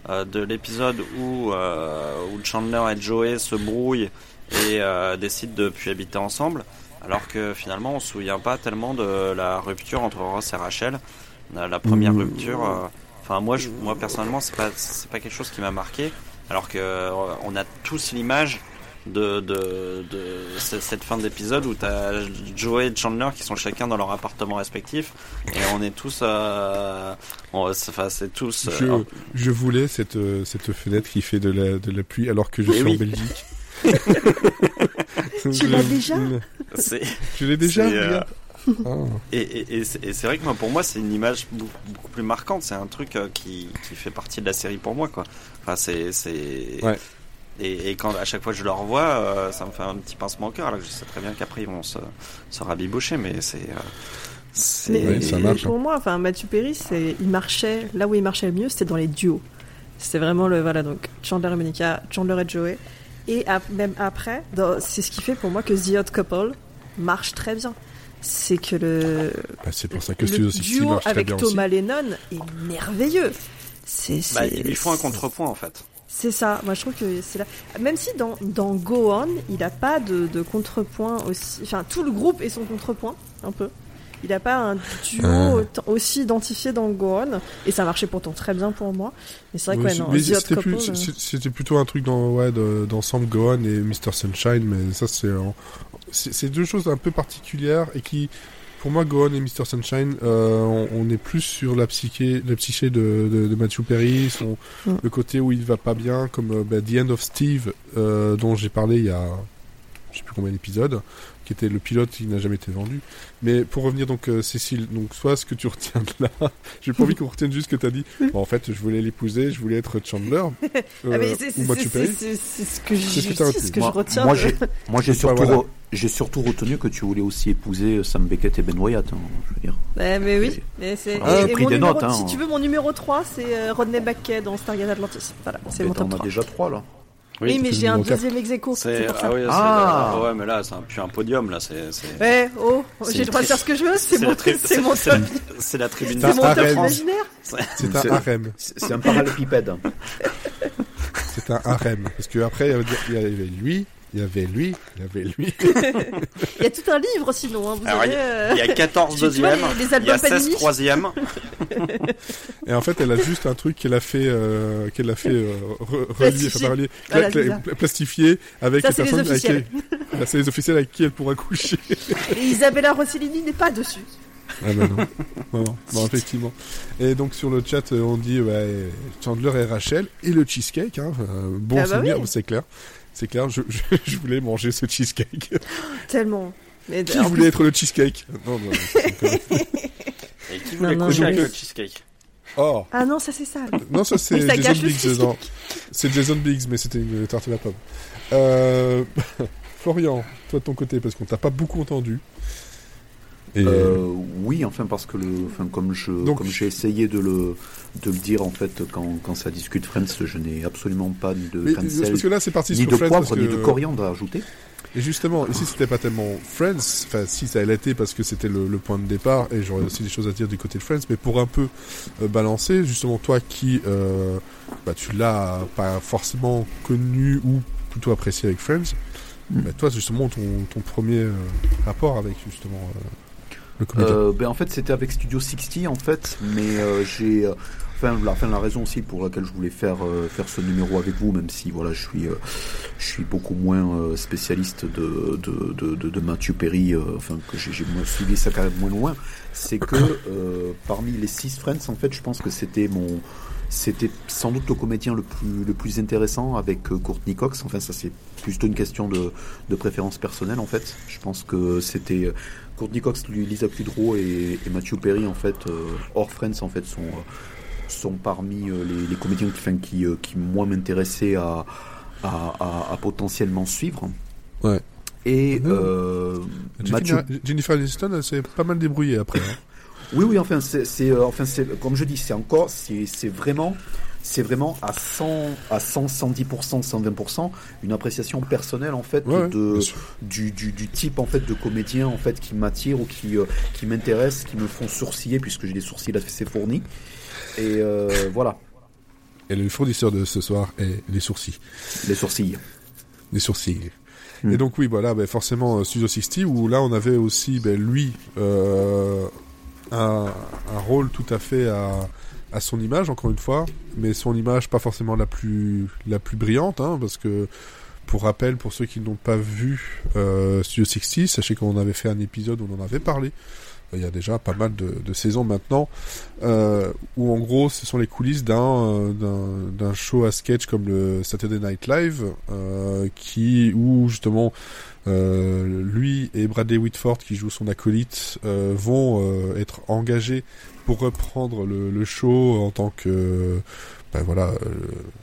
euh, de l'épisode où, euh, où Chandler et Joey se brouillent et euh, décident de plus habiter ensemble, alors que finalement, on se souvient pas tellement de la rupture entre Ross et Rachel, la, première Mmh. rupture. euh, Enfin, moi, je, moi personnellement, c'est pas, c'est pas quelque chose qui m'a marqué, alors que euh, on a tous l'image de, de, de ce- cette fin d'épisode où t'as Joey et Chandler qui sont chacun dans leur appartement respectif et on est tous euh, on- c'est- enfin c'est tous Je, euh, je voulais cette, euh, cette fenêtre qui fait de la, de la pluie alors que je suis oui. en Belgique. *laughs* Tu l'as déjà? C'est Je l'ai déjà, c'est. Ah. et, et, et c'est et c'est vrai que moi pour moi c'est une image beaucoup, beaucoup plus marquante c'est un truc euh, qui, qui fait partie de la série pour moi quoi enfin c'est c'est Ouais. Et, et quand à chaque fois que je le revois euh, ça me fait un petit pincement au cœur alors que je sais très bien qu'après ils vont se, se rabibocher mais c'est euh, Mais Ouais, ça marche, pour moi, enfin, Matthew Perry, c'est, il marchait là où il marchait le mieux, c'était dans les duos. C'était vraiment le voilà donc Chandler et Monica, Chandler et Joey. Et même après, c'est ce qui fait pour moi que The Odd Couple marche très bien. C'est que le, Bah, c'est pour ça que le Studio 60 duo marche très avec Thomas aussi. Lennon est merveilleux. C'est, bah, ils font un contrepoint en fait C'est ça, moi je trouve que c'est là. Même si dans, dans Go On, il n'a pas de, de contrepoint aussi. Enfin, tout le groupe est son contrepoint, un peu. Il n'a pas un duo Ah. aussi identifié dans Go On. Et ça marchait pourtant très bien pour moi. Mais c'est vrai que, ouais, c'était, plus- euh, c'était plutôt un truc dans, ouais, de- dans Sam Gohan et Mr. Sunshine, mais ça c'est, c'est deux choses un peu particulières et qui, pour moi, Gohan et Mr. Sunshine, euh, on, on est plus sur la psyché, la psyché de, de, de Matthew Perry, son, Mm. le côté où il va pas bien, comme euh, bah, The End of Steve, euh, dont j'ai parlé il y a, je sais plus combien d'épisodes, qui était le pilote qui n'a jamais été vendu. Mais pour revenir donc euh, Cécile, donc soit ce que tu retiens de là, *laughs* j'ai pas envie qu'on retienne juste ce que tu as dit. Bon, en fait, je voulais l'épouser, je voulais être Chandler euh, *laughs* ah, mais c'est, ou c'est, Matthew c'est, Perry. c'est- c'est ce que je, ce que t'as ce retenu. que moi, je retiens. moi, de- j'ai, *laughs* moi, j'ai surtout, voilà. re- surtout retenu que tu voulais aussi épouser Sam Beckett et Ben Wyatt. hein, je veux dire. Ouais, mais oui, mais c'est. Ah, pris des numéro- notes, hein. Si tu veux, mon numéro 3, c'est euh, Rodney McKay dans Stargate Atlantis. Voilà, c'est mon top on a 3. déjà trois là. Oui, mais j'ai un deuxième ex aequo, c'est c'est pour ça. ah oui, c'est- Ah. ouais mais là c'est un, podium là c'est Ouais, oh, C'est j'ai le droit de faire ce que je veux, c'est c'est mon, la tri- c'est mon top, la- c'est la tribune C'est mon top imaginaire. C'est un harem. C'est un parallépipède. *laughs* C'est un harem. Parce que après, il y avait- il y avait lui, il y avait lui, il y avait lui. *laughs* Il y a tout un livre sinon, hein, vous Alors, avez, euh, il y a 14 Tu- *laughs* tu vois, deuxièmes il y a albums 16 Panini troisièmes Et en fait, elle a juste un truc qu'elle a fait, euh, qu'elle a fait euh, re- relier, Plastifié. enfin, pas relier, Voilà, cla- c'est cla- plastifié avec Ça, les c'est les personnes avec qui, c'est les officiels avec qui elle pourra coucher. Et Isabella Rossellini n'est pas dessus. Ah bah non. non, non, non, effectivement. Et donc sur le chat, euh, on dit ouais, Chandler et Rachel et le cheesecake. Hein, bon Ah bah souvenir, oui. c'est clair. C'est clair, je, je, *laughs* je voulais manger ce cheesecake. *laughs* Tellement. Mais Qui voulait plus- être le cheesecake Non, non, *laughs* et qui voulait Non, non, coucher mais- avec le cheesecake Oh Ah non, ça c'est sale. Non, ça c'est ça Jason Biggs. non. C'est Jason Biggs, mais c'était une tarte à la pomme. Euh... Florian, toi de ton côté, parce qu'on t'a pas beaucoup entendu. Et... Euh, oui, enfin parce que le, enfin comme je, Donc- comme j'ai essayé de le, de le dire en fait quand, quand ça discute Friends, je n'ai absolument pas ni de mais, parce que là, parti ni de Friends. poivre, parce ni que- de coriandre à ajouter. Et justement, ici, c'était pas tellement Friends. Enfin, si ça l'a été parce que c'était le, le point de départ, et j'aurais aussi des choses à dire du côté de Friends. Mais pour un peu euh, balancer, justement, toi qui, euh, bah, tu l'as pas forcément connu ou plutôt apprécié avec Friends. Mm. bah, toi, justement, ton, ton premier euh, rapport avec justement le comédien. Euh, ben en fait c'était avec Studio 60 en fait, mais euh, j'ai euh, enfin la, enfin, la raison aussi pour laquelle je voulais faire euh, faire ce numéro avec vous, même si voilà je suis euh, je suis beaucoup moins euh, spécialiste de de, de, de, de Matthew Perry, euh, enfin que j'ai suivi ça quand même moins loin, c'est que *coughs* euh, parmi les six Friends en fait je pense que c'était mon c'était sans doute le comédien le plus le plus intéressant avec Courtney Cox. Enfin, ça c'est plutôt une question de, de préférence personnelle en fait. Je pense que c'était euh, Courtney Cox, lui, Lisa Kudrow et, et Matthew Perry en fait euh, hors Friends en fait sont euh, sont parmi euh, les, les comédiens qui, enfin, qui, euh, qui moi m'intéressaient à, à, à, à potentiellement suivre. Ouais. Et euh, Matthew Jennifer, Aniston, elle s'est pas mal débrouillée après. hein. Oui, oui, enfin, c'est, c'est, euh, enfin, c'est, comme je dis, c'est encore, c'est, c'est vraiment, c'est vraiment à 100, à 100, 110%, 120%, une appréciation personnelle, en fait, Ouais, de, du, du, du type, en fait, de comédien, en fait, qui m'attire ou qui, euh, qui m'intéresse, qui me font sourciller, puisque j'ai des sourcils assez fournis. Et, euh, voilà, Et le fournisseur de ce soir est les sourcils. les sourcils. Les sourcils. Hmm. Et donc oui, voilà, ben, forcément euh, Studio 60, où là on avait aussi ben, lui euh, un, un rôle tout à fait à, à son image, encore une fois, mais son image pas forcément la plus la plus brillante, hein, parce que pour rappel, pour ceux qui n'ont pas vu euh, Studio 60, sachez qu'on avait fait un épisode où on en avait parlé. euh, Il y a déjà pas mal de, de saisons maintenant, euh, où en gros ce sont les coulisses d'un euh, d'un- show à sketch comme le Saturday Night Live, euh, qui où justement euh, lui et Bradley Whitford qui joue son acolyte euh, vont euh, être engagés pour reprendre le, le show en tant que ben voilà euh,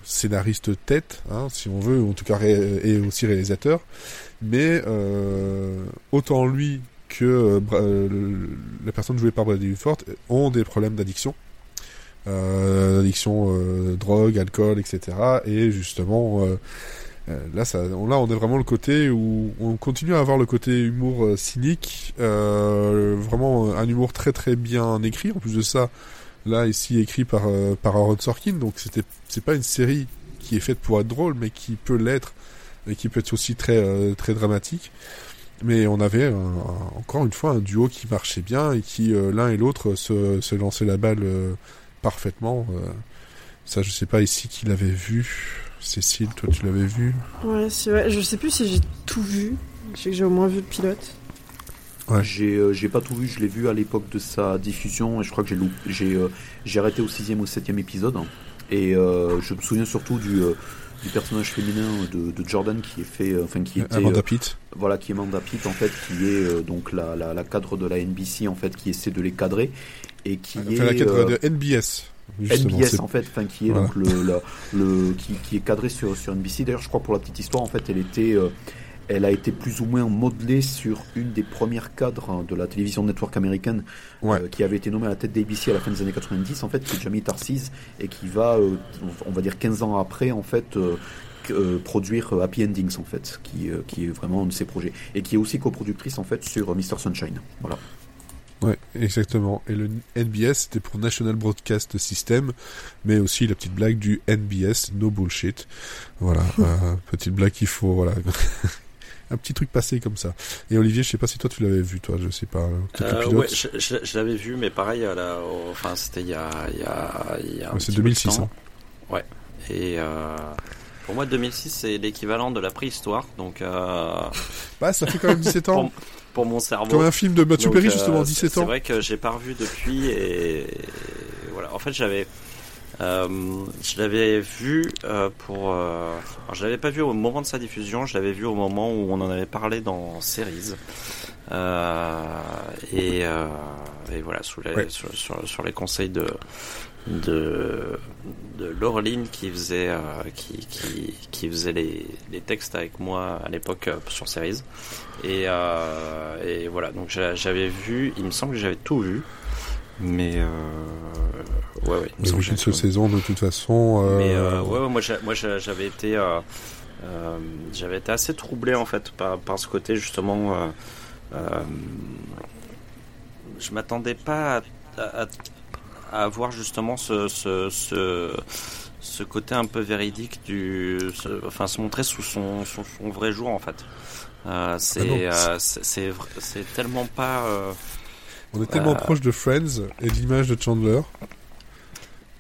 scénariste tête, hein, si on veut, en tout cas et aussi réalisateur. Mais euh, autant lui que euh, euh, la personne jouée par Bradley Whitford ont des problèmes d'addiction. Euh, euh, drogue, alcool, etc. Et justement, euh, euh, là, ça, on, là, on est vraiment le côté où on continue à avoir le côté humour euh, cynique, euh, vraiment un humour très très bien écrit. En plus de ça, là ici écrit par euh, par Aaron Sorkin, donc c'était c'est pas une série qui est faite pour être drôle, mais qui peut l'être et qui peut être aussi très euh, très dramatique. Mais on avait un- encore une fois un duo qui marchait bien et qui euh, l'un et l'autre se, se lançaient la balle euh, parfaitement. euh. ça, je sais pas ici qui l'avait vu. Cécile, toi, tu l'avais vu Ouais, c'est vrai. Je sais plus si j'ai tout vu. Je sais que j'ai au moins vu le pilote. Ouais. J'ai, euh, j'ai pas tout vu, je l'ai vu à l'époque de sa diffusion et je crois que j'ai, loupé- j'ai, euh, j'ai arrêté au sixième ou septième épisode. Et euh, je me souviens surtout du, euh, du personnage féminin de, de Jordan qui est fait, euh, enfin qui était, Amanda euh, Pitt. voilà, qui est Amanda Pitt en fait, qui est euh, donc la, la, la cadre de la NBC en fait, qui essaie de les cadrer et qui Enfin, est la cadre euh, de NBS. Justement, NBS en fait, enfin qui est Voilà. donc le, le, le- qui, qui est cadré sur sur NBC. D'ailleurs, je crois pour la petite histoire, en fait, elle était, euh, elle a été plus ou moins modelée sur une des premières cadres hein, de la télévision network américaine, Ouais. euh, qui avait été nommée à la tête d'ABC à la fin des années 90, en fait, qui est Jamie Tarsis et qui va, euh, on va dire 15 ans après, en fait. euh, produire Happy Endings en fait, qui, qui est vraiment un de ses projets et qui est aussi coproductrice en fait sur Mr Sunshine. Voilà. Ouais, exactement. Et le NBS, c'était pour National Broadcast System, mais aussi la petite blague du NBS, no bullshit. Voilà, *laughs* euh, petite blague qu'il faut, voilà. *laughs* Un petit truc passé comme ça. Et Olivier, je sais pas si toi tu l'avais vu, toi, je sais pas. le Euh, ouais, je, je- je l'avais vu, mais pareil, à la, au- enfin, c'était il y a, il y a, il y a un Ouais, c'est petit peu de 2006, temps. hein. Et euh, pour moi, 2006, c'est l'équivalent de la préhistoire. Donc, euh, Bah, ça fait quand même 17 ans. pour, pour mon cerveau. Comme un film de Donc, Perry, euh, justement, c'est- 17 C'est ans. vrai que j'ai pas revu depuis et, et voilà. En fait, j'avais, euh, je l'avais vu euh, pour, euh, alors, je l'avais pas vu au moment de sa diffusion. Je l'avais vu au moment où on en avait parlé dans Series. Et, et voilà, sous les, Ouais. sur, sur, sur les conseils de de de Laureline qui faisait euh, qui, qui, qui faisait les, les textes avec moi à l'époque euh, sur Series et, euh, et voilà donc j'a- j'avais vu il me semble que j'avais tout vu mais ouais ouais il me Il y a semble eu que une j'avais seule saison, de toute façon. Mais ouais, ouais, moi, j'a- moi j'a- j'avais été, j'avais été assez troublé en fait par, par ce côté justement. je m'attendais pas à, à- à avoir justement ce, ce, ce, ce côté un peu véridique du, ce- enfin se montrer sous son, son, son vrai jour en fait. Euh, c'est, Ah euh, c'est, c'est, vr- c'est tellement pas. euh, On est tellement euh, proche de Friends et de l'image de Chandler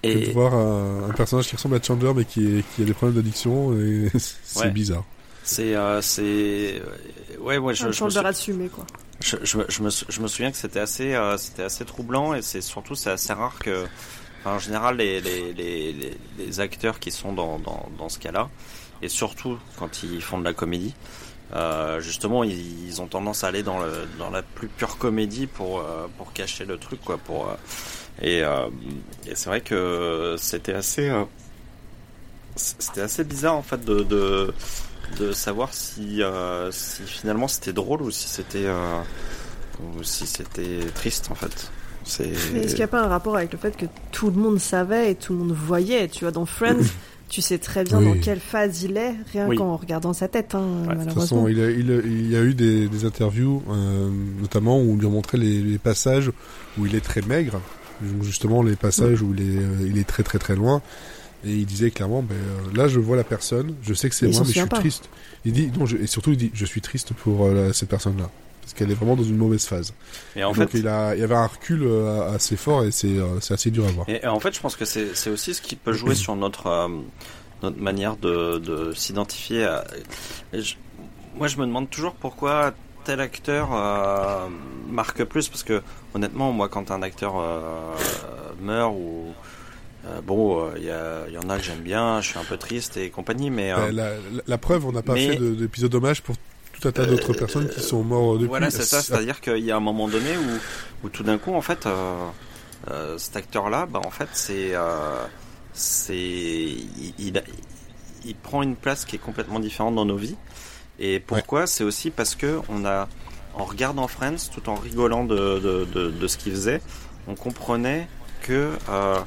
que de et, voir un, un personnage qui ressemble à Chandler mais qui, est- qui a des problèmes d'addiction et *laughs* c'est Ouais. bizarre. c'est, euh, c'est, ouais, ouais, je, un je me chanteur suis- assumé, quoi. Je, me- souviens que c'était assez, euh, assez troublant et c'est surtout c'est assez rare que, enfin, en général, les, les, les, les, acteurs qui sont dans, dans, dans ce cas-là, et surtout quand ils font de la comédie, euh, justement, ils, ils ont tendance à aller dans, le, dans la plus pure comédie pour, euh, pour cacher le truc, quoi. Pour, euh, et euh, et c'est vrai que c'était assez, euh, c'était assez bizarre en fait de, de de savoir si, euh, si finalement c'était drôle ou si c'était euh, ou si c'était triste en fait. C'est. Mais est-ce qu'il n'y a pas un rapport avec le fait que tout le monde savait et tout le monde voyait Tu vois, dans Friends, *laughs* tu sais très bien Oui. dans quelle phase il est, rien Oui. qu'en regardant sa tête, hein, Ouais, de De toute malheureusement. façon, il, a- il, a- il y a eu des, des interviews, euh, notamment où on lui a montré les, les passages où il est très maigre, justement les passages où il est, euh, il est très très très loin, et il disait clairement, ben, euh, là je vois la personne, je sais que c'est moi, mais je suis pas. triste. Il dit, non, je- et surtout il dit, je suis triste pour euh, cette personne-là, parce qu'elle est vraiment dans une mauvaise phase. Et en Donc fait, il, a, il y avait un recul euh, assez fort et c'est euh, c'est assez dur à voir. Et en fait, je pense que c'est c'est aussi ce qui peut jouer *clears throat* sur notre euh, notre manière de, de s'identifier. Moi, je me demande toujours pourquoi tel acteur euh, marque plus, parce que honnêtement, moi, quand un acteur euh, meurt ou euh, bon, euh, il y, il y en a que j'aime bien, je suis un peu triste et compagnie, mais euh, Euh, la, la- la preuve, on n'a pas mais- fait de- d'épisode hommage pour tout un tas d'autres Euh, personnes qui sont morts depuis. Voilà, c'est ça. *laughs* C'est-à-dire qu'il y a un moment donné où, où tout d'un coup, en fait, euh, euh, cet acteur-là, bah, en fait, c'est, euh, c'est, il, il, il prend une place qui est complètement différente dans nos vies. Et pourquoi? C'est aussi parce que on a, en regardant Friends, tout en rigolant de, de, de, de ce qu'il faisait, on comprenait que, euh,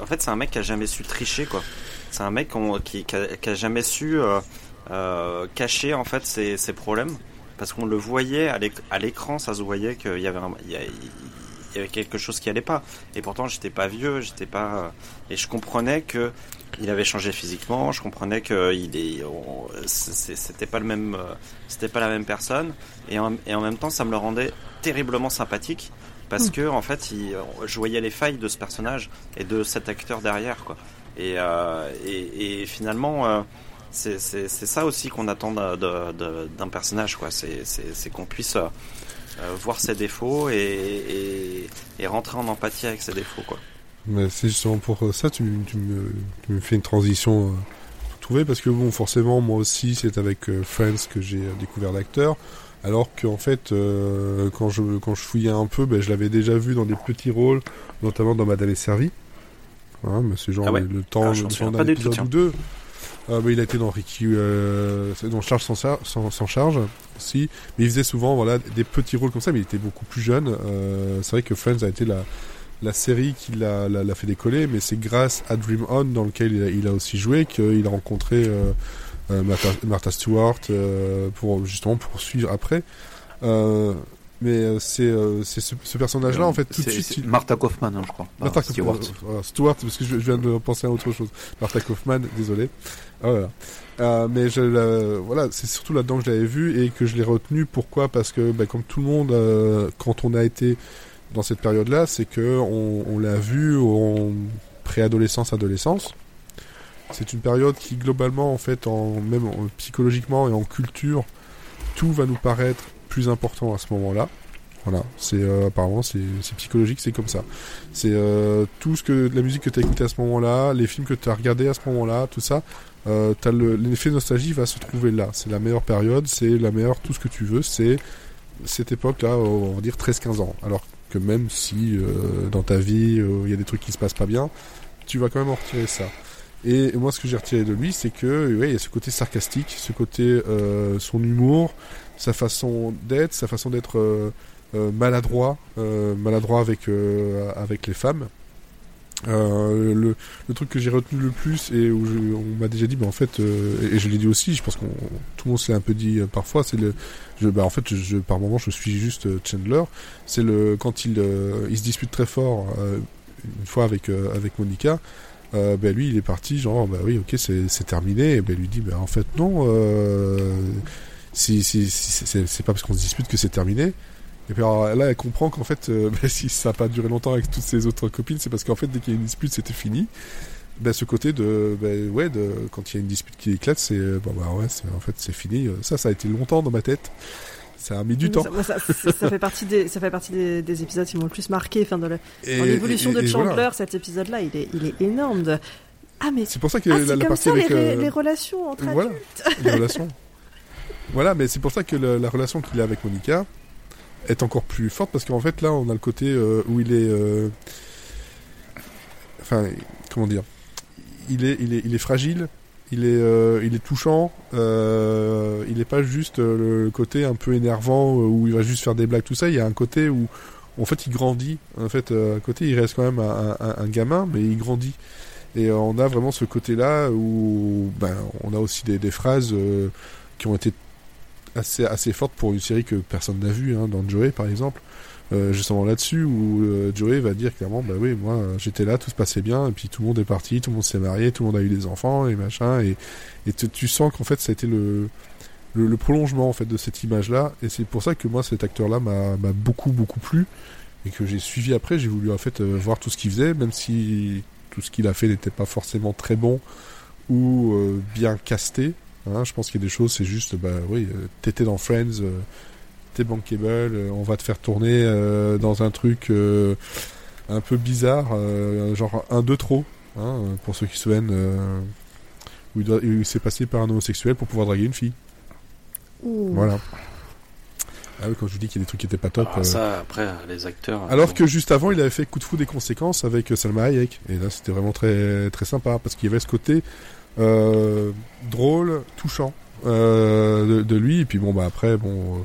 en fait, c'est un mec qui a jamais su tricher, quoi. C'est un mec qui, a, jamais su euh, euh, cacher en fait ses, problèmes parce qu'on le voyait à l'éc- à l'écran, ça se voyait qu'il y avait quelque chose qui allait pas. Et pourtant, j'étais pas vieux, j'étais pas et je comprenais que il avait changé physiquement, je comprenais que il est c'était pas le même euh, c'était pas la même personne et en, et en même temps, ça me le rendait terriblement sympathique parce que en fait, il, je voyais les failles de ce personnage et de cet acteur derrière quoi. Et, euh, finalement, euh, c'est ça aussi qu'on attend d'un- personnage, quoi. C'est qu'on puisse euh, voir ses défauts et, rentrer en empathie avec ses défauts, quoi. Mais c'est justement pour ça tu, tu, me, tu me fais une transition trouvée parce que bon forcément moi aussi c'est avec Friends que j'ai découvert l'acteur alors qu'en fait euh, quand je quand je fouillais un peu ben, je l'avais déjà vu dans des petits rôles notamment dans Madame est servie. Hein, mais c'est genre Ah ouais. le, le temps Ah, le temps d'un épisode ou deux. Euh, mais il a été dans Ricky euh, dans Charge sans, sans, sans charge aussi mais il faisait souvent voilà des petits rôles comme ça mais il était beaucoup plus jeune. Euh, c'est vrai que Friends a été la la série qui l'a, l'a, l'a fait décoller, mais c'est grâce à Dream On, dans lequel il a, il a aussi joué, qu'il a rencontré euh, Martha, Martha Stewart euh, pour justement pour suivre après. Euh, mais euh, c'est, euh, ce, ce personnage-là, en fait, tout de suite. il- Martha Kaufman, hein, je crois. Martha Ah, Stewart. Kaufman, euh, voilà, Stewart, parce que je, je viens de penser à autre chose. Martha Kaufman, désolé. Ah, voilà. Euh, mais je, voilà, c'est surtout là-dedans que je l'avais vu et que je l'ai retenu. Pourquoi? Parce que, bah, comme tout le monde, euh, quand on a été dans cette période-là, c'est que on, on l'a vu en préadolescence, adolescence. C'est une période qui, globalement, en fait, même en- psychologiquement et en culture, tout va nous paraître plus important à ce moment-là. Voilà, c'est euh, apparemment c'est psychologique, c'est comme ça. C'est euh, tout ce que la musique que tu as écouté à ce moment-là, les films que tu as regardé à ce moment-là, tout ça. Euh, t'as le- l'effet nostalgie va se trouver là. C'est la meilleure période, c'est la meilleure tout ce que tu veux. C'est cette époque-là, on va dire 13-15 ans. Alors que même si euh, dans ta vie euh, il y a des trucs qui se passent pas bien, tu vas quand même en retirer ça. Et moi, ce que j'ai retiré de lui, c'est que ouais, il y a ce côté sarcastique, ce côté euh, son humour, sa façon d'être, sa façon d'être euh, euh, maladroit, euh, maladroit avec euh, avec les femmes. Euh, le, le truc que j'ai retenu le plus et où je- on m'a déjà dit, bah en fait, euh, et je l'ai dit aussi, je pense qu'on tout le monde s'est un peu dit parfois, c'est le, je, bah en fait, je, je- par moment, je suis juste Chandler. C'est le quand il il se dispute très fort une fois avec avec Monica. Euh, ben lui il est parti genre bah oui ok c'est terminé. Et ben lui dit bah en fait non euh, si, si, si- c'est pas parce qu'on se dispute que c'est terminé. Et puis alors, là elle comprend qu'en fait euh, *laughs* ben, si ça a pas duré longtemps avec toutes ses autres copines c'est parce qu'en fait dès qu'il y a une dispute c'était fini. Ben, ce côté de ben, ouais de quand il y a une dispute qui éclate c'est euh, bon bah ouais c'est en fait c'est fini. Ça ça a été longtemps dans ma tête ça a mis du temps Ça, ça, ça- fait partie des, ça fait partie des, des épisodes qui m'ont le plus marqué. Enfin, dans l'évolution de Chandler, voilà. cet épisode-là, il est, il est énorme. De... Ah mais c'est pour ça que ah, la, la partie ça avec les, euh, les relations entre voilà adultes. *laughs* les relations voilà mais c'est pour ça que le- la relation qu'il a avec Monica est encore plus forte parce qu'en fait là on a le côté euh, où il est euh, enfin comment dire? Il est il est il est fragile il est, euh, il est touchant. Euh, il n'est pas juste euh, le côté un peu énervant euh, où il va juste faire des blagues, tout ça. Il y a un côté où, en fait, il grandit. En fait, euh, à côté, il reste quand même un, un- un gamin, mais il grandit. Et on a vraiment ce côté-là où, ben, on a aussi des, des phrases euh, qui ont été assez, assez fortes pour une série que personne n'a vue, hein, dans Joey, par exemple. Euh, justement là-dessus où euh, Joey va dire clairement bah oui moi euh, j'étais là tout se passait bien et puis tout le monde est parti tout le monde s'est marié tout le monde a eu des enfants et machin et, et tu- sens qu'en fait ça a été le, le, prolongement en fait de cette image là et c'est pour ça que moi cet acteur là m'a beaucoup beaucoup plu et que j'ai suivi après j'ai voulu en fait voir tout ce qu'il faisait même si tout ce qu'il a fait n'était pas forcément très bon ou bien casté hein. je pense qu'il y a des choses c'est juste bah oui t'étais dans Friends t'es bankable, euh, on va te faire tourner euh, dans un truc euh, un peu bizarre, euh, genre un de trop, hein, pour ceux qui se souviennent, euh, où il, s'est passé par un homosexuel pour pouvoir draguer une fille. Ouh. Voilà. Ah oui, quand je vous dis qu'il y a des trucs qui étaient pas top. Ah, euh, ça, après, les acteurs. Alors bon. que juste avant, il avait fait Coup de fou des conséquences avec Salma Hayek. Et là, c'était vraiment très, très sympa parce qu'il y avait ce côté euh, drôle, touchant euh, de, de lui. Et puis bon, bah après, bon, euh,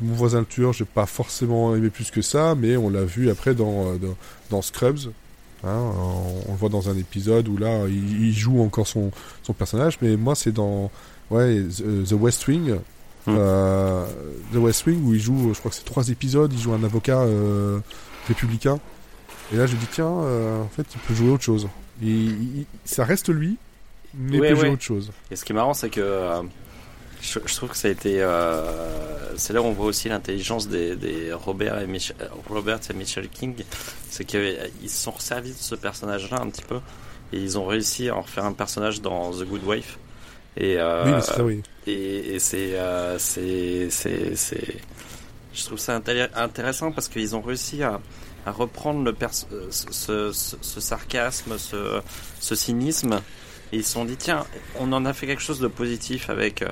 mon voisin le tueur, j'ai pas forcément aimé plus que ça, mais on l'a vu après dans, euh, dans, dans Scrubs. Hein, on, on le voit dans un épisode où là, il, il joue encore son, son personnage. Mais moi, c'est dans ouais, The, The West Wing. Hmm. Euh, The West Wing où il joue, je crois que c'est trois épisodes, il joue un avocat euh, républicain. Et là, je dis tiens, euh, en fait, il peut jouer autre chose. Il, il- ça reste lui, mais Ouais, il peut jouer autre chose. Et ce qui est marrant, c'est que euh, je, je trouve que ça a été. euh, c'est là où on voit aussi l'intelligence des, des Robert, et Mich- euh, Robert et Michel King. C'est qu'ils se sont servis de ce personnage-là un petit peu. Et ils ont réussi à en refaire un personnage dans The Good Wife. Et, euh, oui, ça, oui. et, et c'est, euh, c'est, c'est, c'est, je trouve ça intér- intéressant parce qu'ils ont réussi à, à reprendre le euh, ce, ce, ce sarcasme, ce, ce cynisme, et ils se sont dit tiens, on en a fait quelque chose de positif avec euh,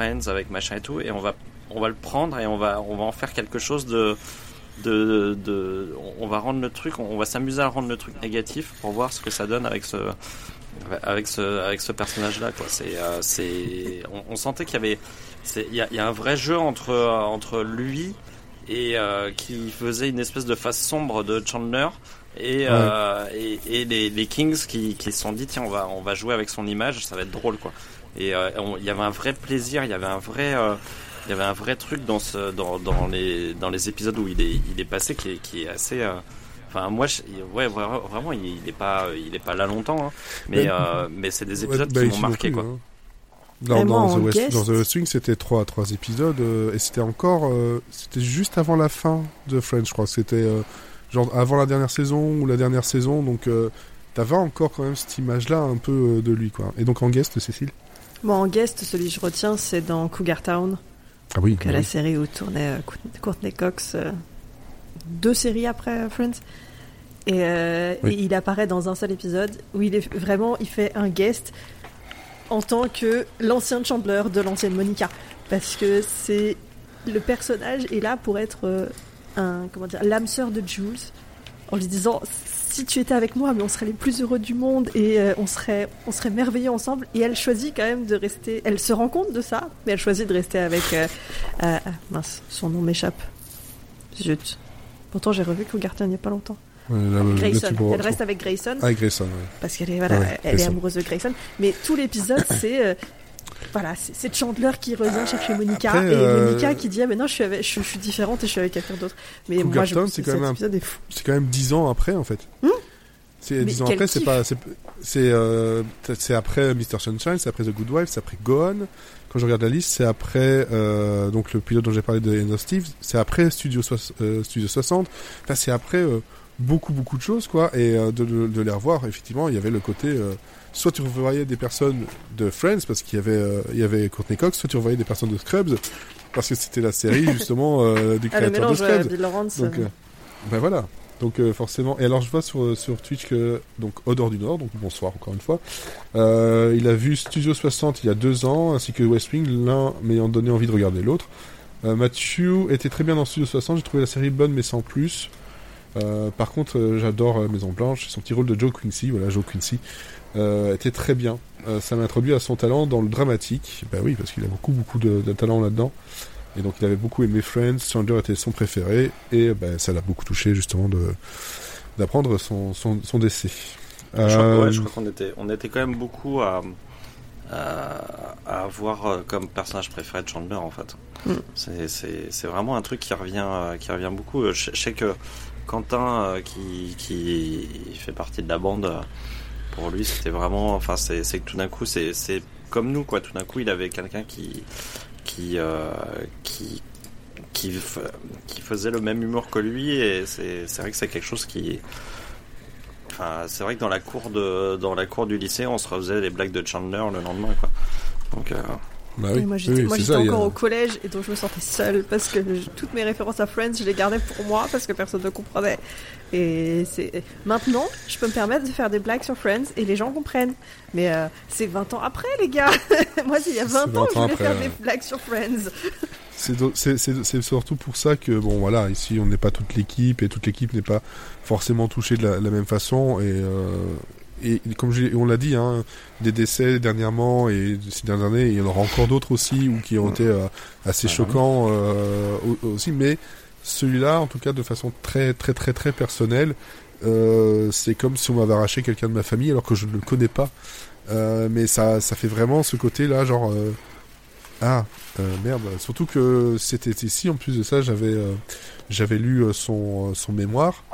Friends, avec machin et tout, et on va, on va le prendre et on va, on va en faire quelque chose de, de, de, on va rendre le truc, on va s'amuser à rendre le truc négatif pour voir ce que ça donne avec ce, avec ce, avec ce personnage-là, quoi. C'est, euh, c'est, on, on sentait qu'il y avait, c'est, il y a, il y a un vrai jeu entre, entre lui et euh, qui faisait une espèce de face sombre de Chandler et, euh, et, et les, les Kings qui, qui se sont dit tiens on va, on va jouer avec son image, ça va être drôle, quoi. Et euh, il y avait un vrai plaisir, il y avait un vrai, euh, il y avait un vrai truc dans ce, dans, dans les, dans les épisodes où il est, il est passé qui est, qui est assez. euh, Enfin, moi, je- ouais, vra- vraiment, il il est pas, il est pas là longtemps, hein. mais, euh, c'est des épisodes bah, qui ici m'ont marqué, quoi. hein. Dans, The West, guest- dans The West Wing, c'était trois, trois épisodes, euh, et c'était encore, euh, c'était juste avant la fin de Friends, je crois. C'était euh, genre avant la dernière saison ou la dernière saison, donc euh, t'avais encore quand même cette image-là un peu de lui, quoi. Et donc en guest, Cécile? Bon, en guest, celui que je retiens, c'est dans Cougar Town, Ah oui. la série où tournait euh, Courtney- Cox, euh, deux séries après euh, Friends. Et, euh, Oui. et il apparaît dans un seul épisode où il est vraiment, il fait un guest en tant que l'ancien Chandler de l'ancienne Monica, parce que c'est le personnage est là pour être euh, un comment dire l'âme sœur de Jules, en lui disant si tu étais avec moi, mais on serait les plus heureux du monde et euh, on serait on serait merveilleux ensemble. Et elle choisit quand même de rester. Elle se rend compte de ça, mais elle choisit de rester avec. euh, euh, mince, son nom m'échappe. Zut. Pourtant, j'ai revu Cougarton il n'y a pas longtemps. Ouais, là, là, Grayson. pourras- Elle reste avec Grayson Ah, Grayson, ouais. parce qu'elle est voilà, ouais, elle est Grayson. amoureuse de Grayson. Mais tout l'épisode, *coughs* c'est voilà, c'est Chandler qui revient chercher Monica Après, et euh, Monica qui dit ah mais non je suis avec, je, je suis différente et je suis avec quelqu'un d'autre. Mais moi je c'est que quand même cet un- épisode est fou. C'est quand même dix ans après, en fait. Hmm c'est Mais dix ans quel après, c'est pas, c'est, c'est, euh, après Mr. Sunshine, c'est après The Good Wife, c'est après Gone. Quand je regarde la liste, c'est après euh, donc le pilote dont j'ai parlé de End of Steve, c'est après Studio, soix- euh, Studio 60. Enfin, c'est après beaucoup beaucoup de choses, quoi. Et de, de, de les revoir, effectivement, il y avait le côté. Soit tu revoyais des personnes de Friends parce qu'il y avait euh, il y avait Courtney Cox, soit tu revoyais des personnes de Scrubs parce que c'était la série *laughs* justement euh, du Ah créateur de mélange Scrubs. Bill Lawrence. Donc, euh, ben voilà. Donc euh, forcément. Et alors je vois sur, sur Twitch que donc Odor du Nord, donc bonsoir encore une fois. Euh, il a vu Studio 60 il y a deux ans, ainsi que West Wing, l'un m'ayant donné envie de regarder l'autre. Euh, Mathieu était très bien dans Studio 60. J'ai trouvé la série bonne mais sans plus. Par contre, j'adore Maison Blanche. Son petit rôle de Joe Quincy, voilà, Joe Quincy, euh, était très bien. Euh, ça m'a introduit à son talent dans le dramatique. Bah oui, parce qu'il a beaucoup, beaucoup de, de talent là-dedans. Et donc, il avait beaucoup aimé Friends. Chandler était son préféré. Et bah, ça l'a beaucoup touché, justement, de d'apprendre son, son, son décès. Je crois, Euh, ouais, je crois qu'on était, on était quand même beaucoup à, à, à avoir euh, comme personnage préféré de Chandler en fait. Mm. C'est, c'est, c'est vraiment un truc qui revient, euh, qui revient beaucoup. Euh, Je, je sais que Quentin, euh, qui, qui fait partie de la bande, euh, pour lui c'était vraiment, enfin c'est, que tout d'un coup c'est, comme nous quoi. Tout d'un coup il avait quelqu'un qui, qui, euh, qui qui, faisait le même humour que lui et c'est vrai que c'est quelque chose qui Enfin, c'est vrai que dans la cour de dans la cour du lycée, on se refaisait les blagues de Chandler le lendemain, quoi. Donc, euh, bah oui, moi j'étais oui, a- encore au collège et donc je me sentais seule parce que je- toutes mes références à Friends je les gardais pour moi parce que personne ne comprenait. Et c'est maintenant je peux me permettre de faire des blagues sur Friends et les gens comprennent. Mais euh, c'est 20 ans après les gars. *laughs* moi c'est il y a 20 C'est ans 20 que je voulais après, faire ouais. des blagues sur Friends. C'est surtout pour ça que, bon, voilà, ici, on n'est pas toute l'équipe et toute l'équipe n'est pas forcément touchée de la, la même façon. Et, euh, et comme on l'a dit, hein, des décès dernièrement et ces dernières années, il y en aura encore d'autres aussi ou qui ont été euh, assez Ah, choquants euh, au- aussi. Mais celui-là, en tout cas, de façon très, très, très, très personnelle, euh, c'est comme si on m'avait arraché quelqu'un de ma famille alors que je ne le connais pas. Mais ça, ça fait vraiment ce côté-là, genre. ah, merde. Surtout que c'était ici, en plus de ça, j'avais j'avais lu son, son mémoire.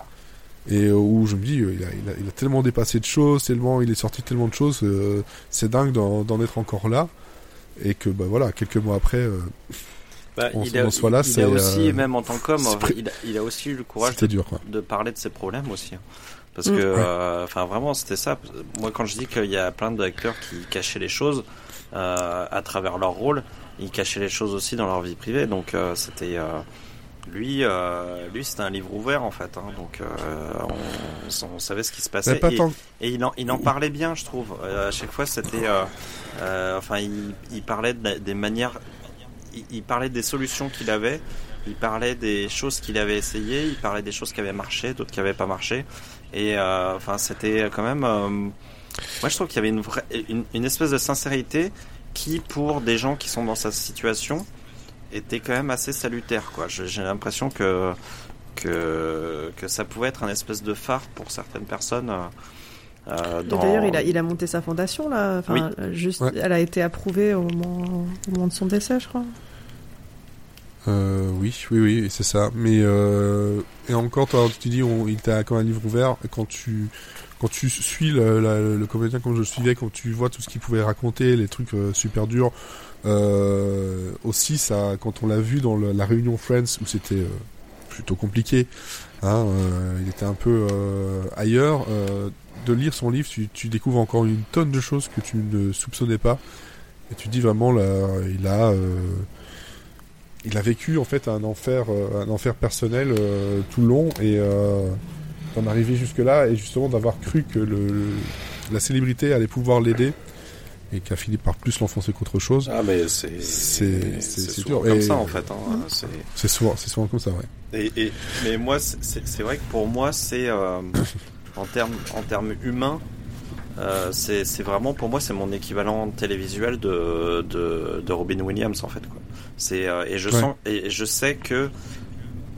Et euh, où je me dis, euh, il, a, il, a, il a tellement dépassé de choses, tellement il est sorti de tellement de choses, euh, c'est dingue d'en d'en être encore là. Et que, bah voilà, quelques mois après, euh, bah, On- il a, on soit là, il c'est, a aussi, euh, même en tant qu'homme, il, a, il a aussi eu le courage de, dur, quoi. de parler de ses problèmes aussi. hein. Parce Mm. que, Ouais. euh, enfin, vraiment, c'était ça. Moi, quand je dis qu'il y a plein d'acteurs qui cachaient les choses euh, à travers leur rôle, ils cachaient les choses aussi dans leur vie privée. Donc, euh, c'était. Lui, euh, lui, c'était un livre ouvert en fait. hein. donc, euh, on, on savait ce qui se passait. pas Et- tant. Et il en, il en parlait bien, je trouve. Euh, à chaque fois, c'était. euh, euh, enfin, il, il parlait de la- des manières. Il, il parlait des solutions qu'il avait. Il parlait des choses qu'il avait essayées. Il parlait des choses qui avaient marché, d'autres qui n'avaient pas marché. Et euh, enfin, c'était quand même. euh, moi, je trouve qu'il y avait une, vraie, une, une espèce de sincérité qui, pour des gens qui sont dans sa situation, était quand même assez salutaire. Quoi. J'ai l'impression que que, que ça pouvait être un espèce de phare pour certaines personnes. euh, euh, dans- D'ailleurs, il a, il a monté sa fondation là. Enfin, Oui. euh, juste, Ouais. elle a été approuvée au moment, au moment de son décès, je crois. Euh, oui, oui, oui, c'est ça. Mais euh, et encore, toi, tu dis, on, il t'a comme un livre ouvert. Quand tu quand tu suis le, la- le comédien comme je le suivais, quand tu vois tout ce qu'il pouvait raconter, les trucs euh, super durs. Euh, aussi, ça, quand on l'a vu dans la réunion Friends où c'était euh, plutôt compliqué, hein, euh, il était un peu ailleurs. de lire son livre, tu, découvres encore une tonne de choses que tu ne soupçonnais pas. Et tu dis vraiment, là, il a, il a vécu en fait un enfer, un enfer personnel tout le long et d'en arriver jusque là et justement d'avoir cru que la célébrité allait pouvoir l'aider et qui a fini par plus l'enfoncer qu'autre chose. Ah mais c'est C'est- dur. comme Et- ça en fait. hein. C'est- souvent, c'est souvent comme ça, ouais. Et, et- mais moi, c'est- vrai que pour moi, c'est euh, en termes en termes humains, euh, c'est vraiment pour moi c'est mon équivalent télévisuel de, de, de Robin Williams en fait. quoi. C'est euh, et je Ouais. sens et je sais que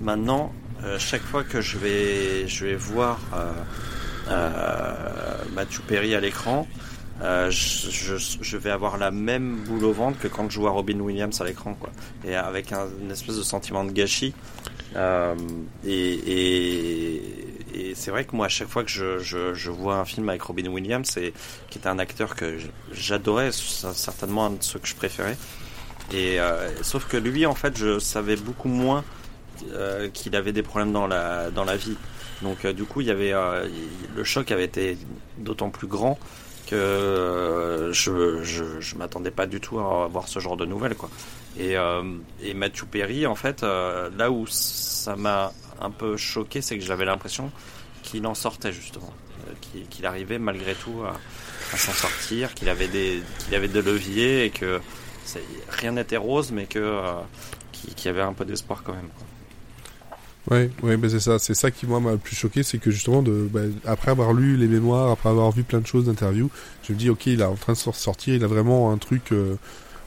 maintenant, euh, chaque fois que je vais je vais voir Matthew Perry à l'écran. Euh, je, je, vais avoir la même boule au ventre que quand je vois Robin Williams à l'écran, quoi. Et avec un, une espèce de sentiment de gâchis. Euh, et et, et c'est vrai que moi, à chaque fois que je, je, vois un film avec Robin Williams, et, qui était un acteur que j'adorais, certainement un de ceux que je préférais. Et euh, sauf que lui, en fait, je savais beaucoup moins euh, qu'il avait des problèmes dans la dans la vie. Donc euh, du coup, il y avait le choc avait été d'autant plus grand que euh, je je, je m'attendais pas du tout à avoir ce genre de nouvelles quoi. Et euh, et Matthew Perry, en fait, euh, là où ça m'a un peu choqué, c'est que j'avais l'impression qu'il en sortait justement, euh, qu'il arrivait malgré tout à, s'en sortir, qu'il avait des qu'il avait de leviers et que rien n'était rose, mais que qu'il y avait un peu d'espoir quand même. quoi. Ouais, ouais, ben c'est ça, c'est ça qui moi m'a le plus choqué, c'est que justement bah, après avoir lu les mémoires, après avoir vu plein de choses d'interviews, je me dis ok, il est en train de sortir, il a vraiment un truc euh,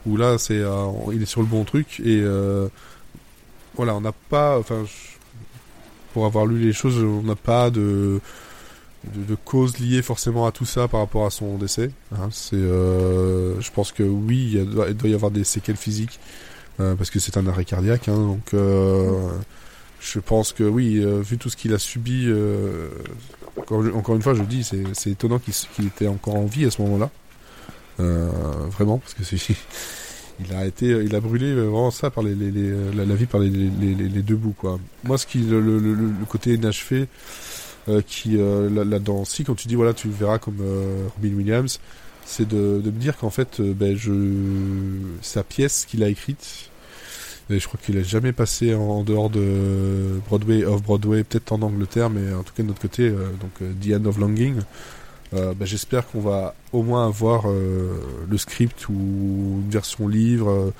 où là c'est, euh, il est sur le bon truc et euh, voilà, on n'a pas, enfin, pour avoir lu les choses, on n'a pas de, de, de cause liée forcément à tout ça par rapport à son décès. Hein, c'est, je pense que oui, il, doit, y avoir des séquelles physiques parce que c'est un arrêt cardiaque, hein, donc je pense que oui, euh, vu tout ce qu'il a subi, euh, encore, une fois, je dis, c'est étonnant qu'il était encore en vie à ce moment-là. Euh, vraiment, parce que c'est *laughs* il a été, il a brûlé vraiment ça par les, les, les la, la, vie par les, les, deux bouts quoi. Moi, ce qui le, le, le côté inachevé euh, qui là-dedans, si quand tu dis voilà, tu verras comme Robin Williams, c'est de, de, me dire qu'en fait, ben je sa pièce qu'il a écrite je crois qu'il a jamais passé en, dehors de Broadway, off Broadway, peut-être en Angleterre, mais en tout cas de notre côté, euh, donc euh, The End of Longing. Euh, bah, j'espère qu'on va au moins avoir le script ou une version livre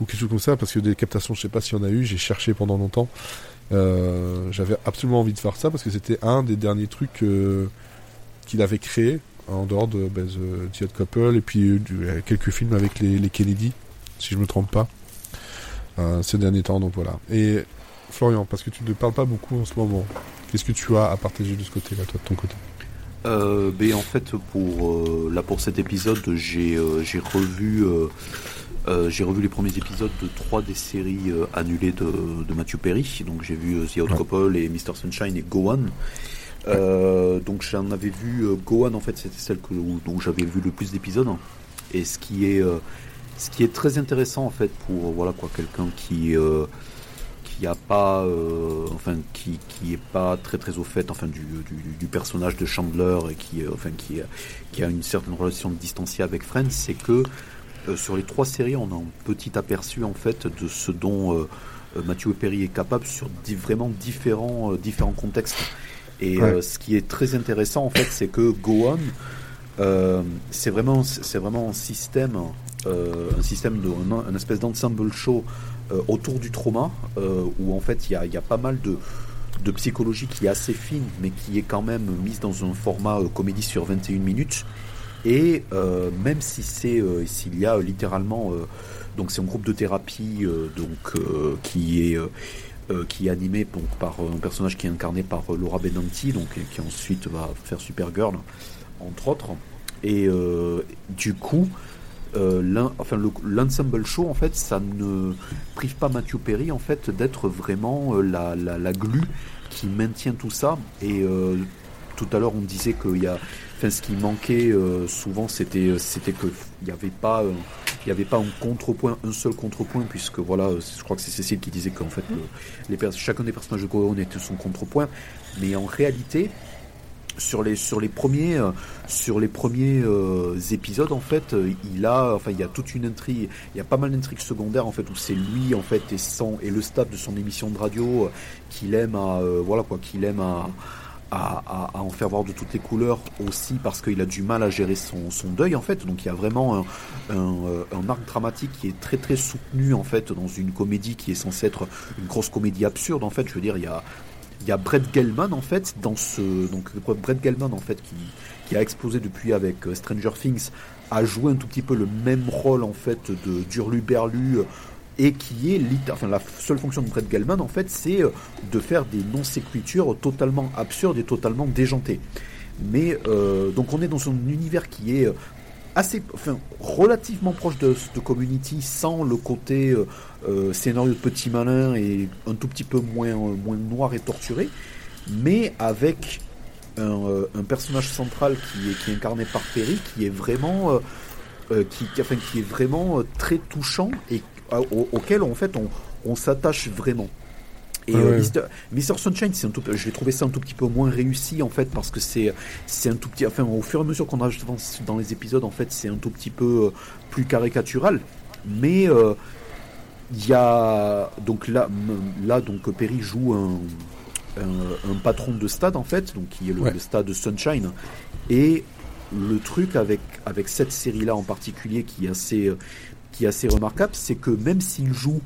ou quelque chose comme ça, parce que des captations, je sais pas s'il y en a eu, j'ai cherché pendant longtemps. J'avais absolument envie de faire ça parce que c'était un des derniers trucs qu'il avait créé en dehors de bah, The, The Couple et puis quelques films avec les, les Kennedy, si je me trompe pas. Euh, ces derniers temps. Donc voilà. Et Florian, parce que tu ne parles pas beaucoup en ce moment, qu'est-ce que tu as à partager de ce côté-là, toi, de ton côté? Euh, ben, en fait, pour euh, là pour cet épisode, j'ai euh, j'ai revu j'ai revu les premiers épisodes de trois des séries annulées de, de Matthew Perry. Donc j'ai vu The Odd Couple et Mr Sunshine et Gohan. donc j'en avais vu Gohan en fait, c'était celle que, dont j'avais vu le plus d'épisodes. Et ce qui est ce qui est très intéressant en fait pour voilà quoi quelqu'un qui euh, qui a pas euh, enfin qui qui est pas très très au fait enfin du, du, personnage de Chandler et qui euh, enfin qui qui a une certaine relation distanciée avec Friends c'est que sur les trois séries on a un petit aperçu en fait de ce dont Mathieu Perry est capable sur vraiment différents différents contextes. Et ce qui est très intéressant en fait c'est que Gohan c'est vraiment c'est vraiment un système euh, un système de espèce d'ensemble show euh, autour du trauma euh, où en fait il y a, pas mal de de psychologie qui est assez fine mais qui est quand même mise dans un format comédie sur 21 minutes. Et même si c'est s'il y a littéralement donc c'est un groupe de thérapie donc qui est qui est animé donc, par un personnage qui est incarné par Laura Benanti donc qui ensuite va faire Supergirl entre autres. Et du coup euh, l'ensemble show en fait ça ne prive pas Matthew Perry en fait d'être vraiment euh, la, la, glue qui maintient tout ça. Et euh, tout à l'heure on disait qu'il ce qui manquait euh, souvent c'était c'était que il n'y avait pas un contrepoint un seul contrepoint puisque voilà je crois que c'est Cécile qui disait qu'en fait chacun des personnages de Cohen était son contrepoint. Mais en réalité sur les sur premiers euh, euh, épisodes en fait euh, il y a toute une intrigue. Il y a pas mal d'intrigues secondaires en fait où c'est lui en fait et le staff de son émission de radio qu'il aime à voilà quoi qu'il aime à, en faire voir de toutes les couleurs aussi parce qu'il a du mal à gérer son, deuil en fait. Donc il y a vraiment un, arc dramatique qui est très très soutenu en fait dans une comédie qui est censée être une grosse comédie absurde en fait. Je veux il y a il y a Brett Gelman en fait dans ce donc Brett Gelman en fait qui, a explosé depuis avec euh, Stranger Things a joué un tout petit peu le même rôle en fait de d'Urlu Berlu euh, et qui est enfin la seule fonction de Brett Gelman en fait c'est euh, de faire des non sécutures totalement absurdes et totalement déjantées. Mais donc on est dans un univers qui est assez, enfin, relativement proche de, de Community, sans le côté euh, scénario de petit malin et un tout petit peu moins, euh, moins noir et torturé, mais avec un, un personnage central qui est, qui est incarné par Perry, qui est vraiment, qui, enfin, qui est vraiment très touchant et auquel en fait on, on s'attache vraiment. Et euh, Mr. Sunshine, c'est un tout, je vais trouver ça un tout petit peu moins réussi en fait parce que c'est c'est un tout petit, enfin au fur et à mesure qu'on avance dans les épisodes en fait c'est un tout petit peu euh, plus caricatural, mais euh, il y a donc là là donc Perry joue un, un, patron de stade en fait donc qui est le, le stade Sunshine et le truc avec avec cette série là en particulier qui est assez qui est assez remarquable c'est que même s'il joue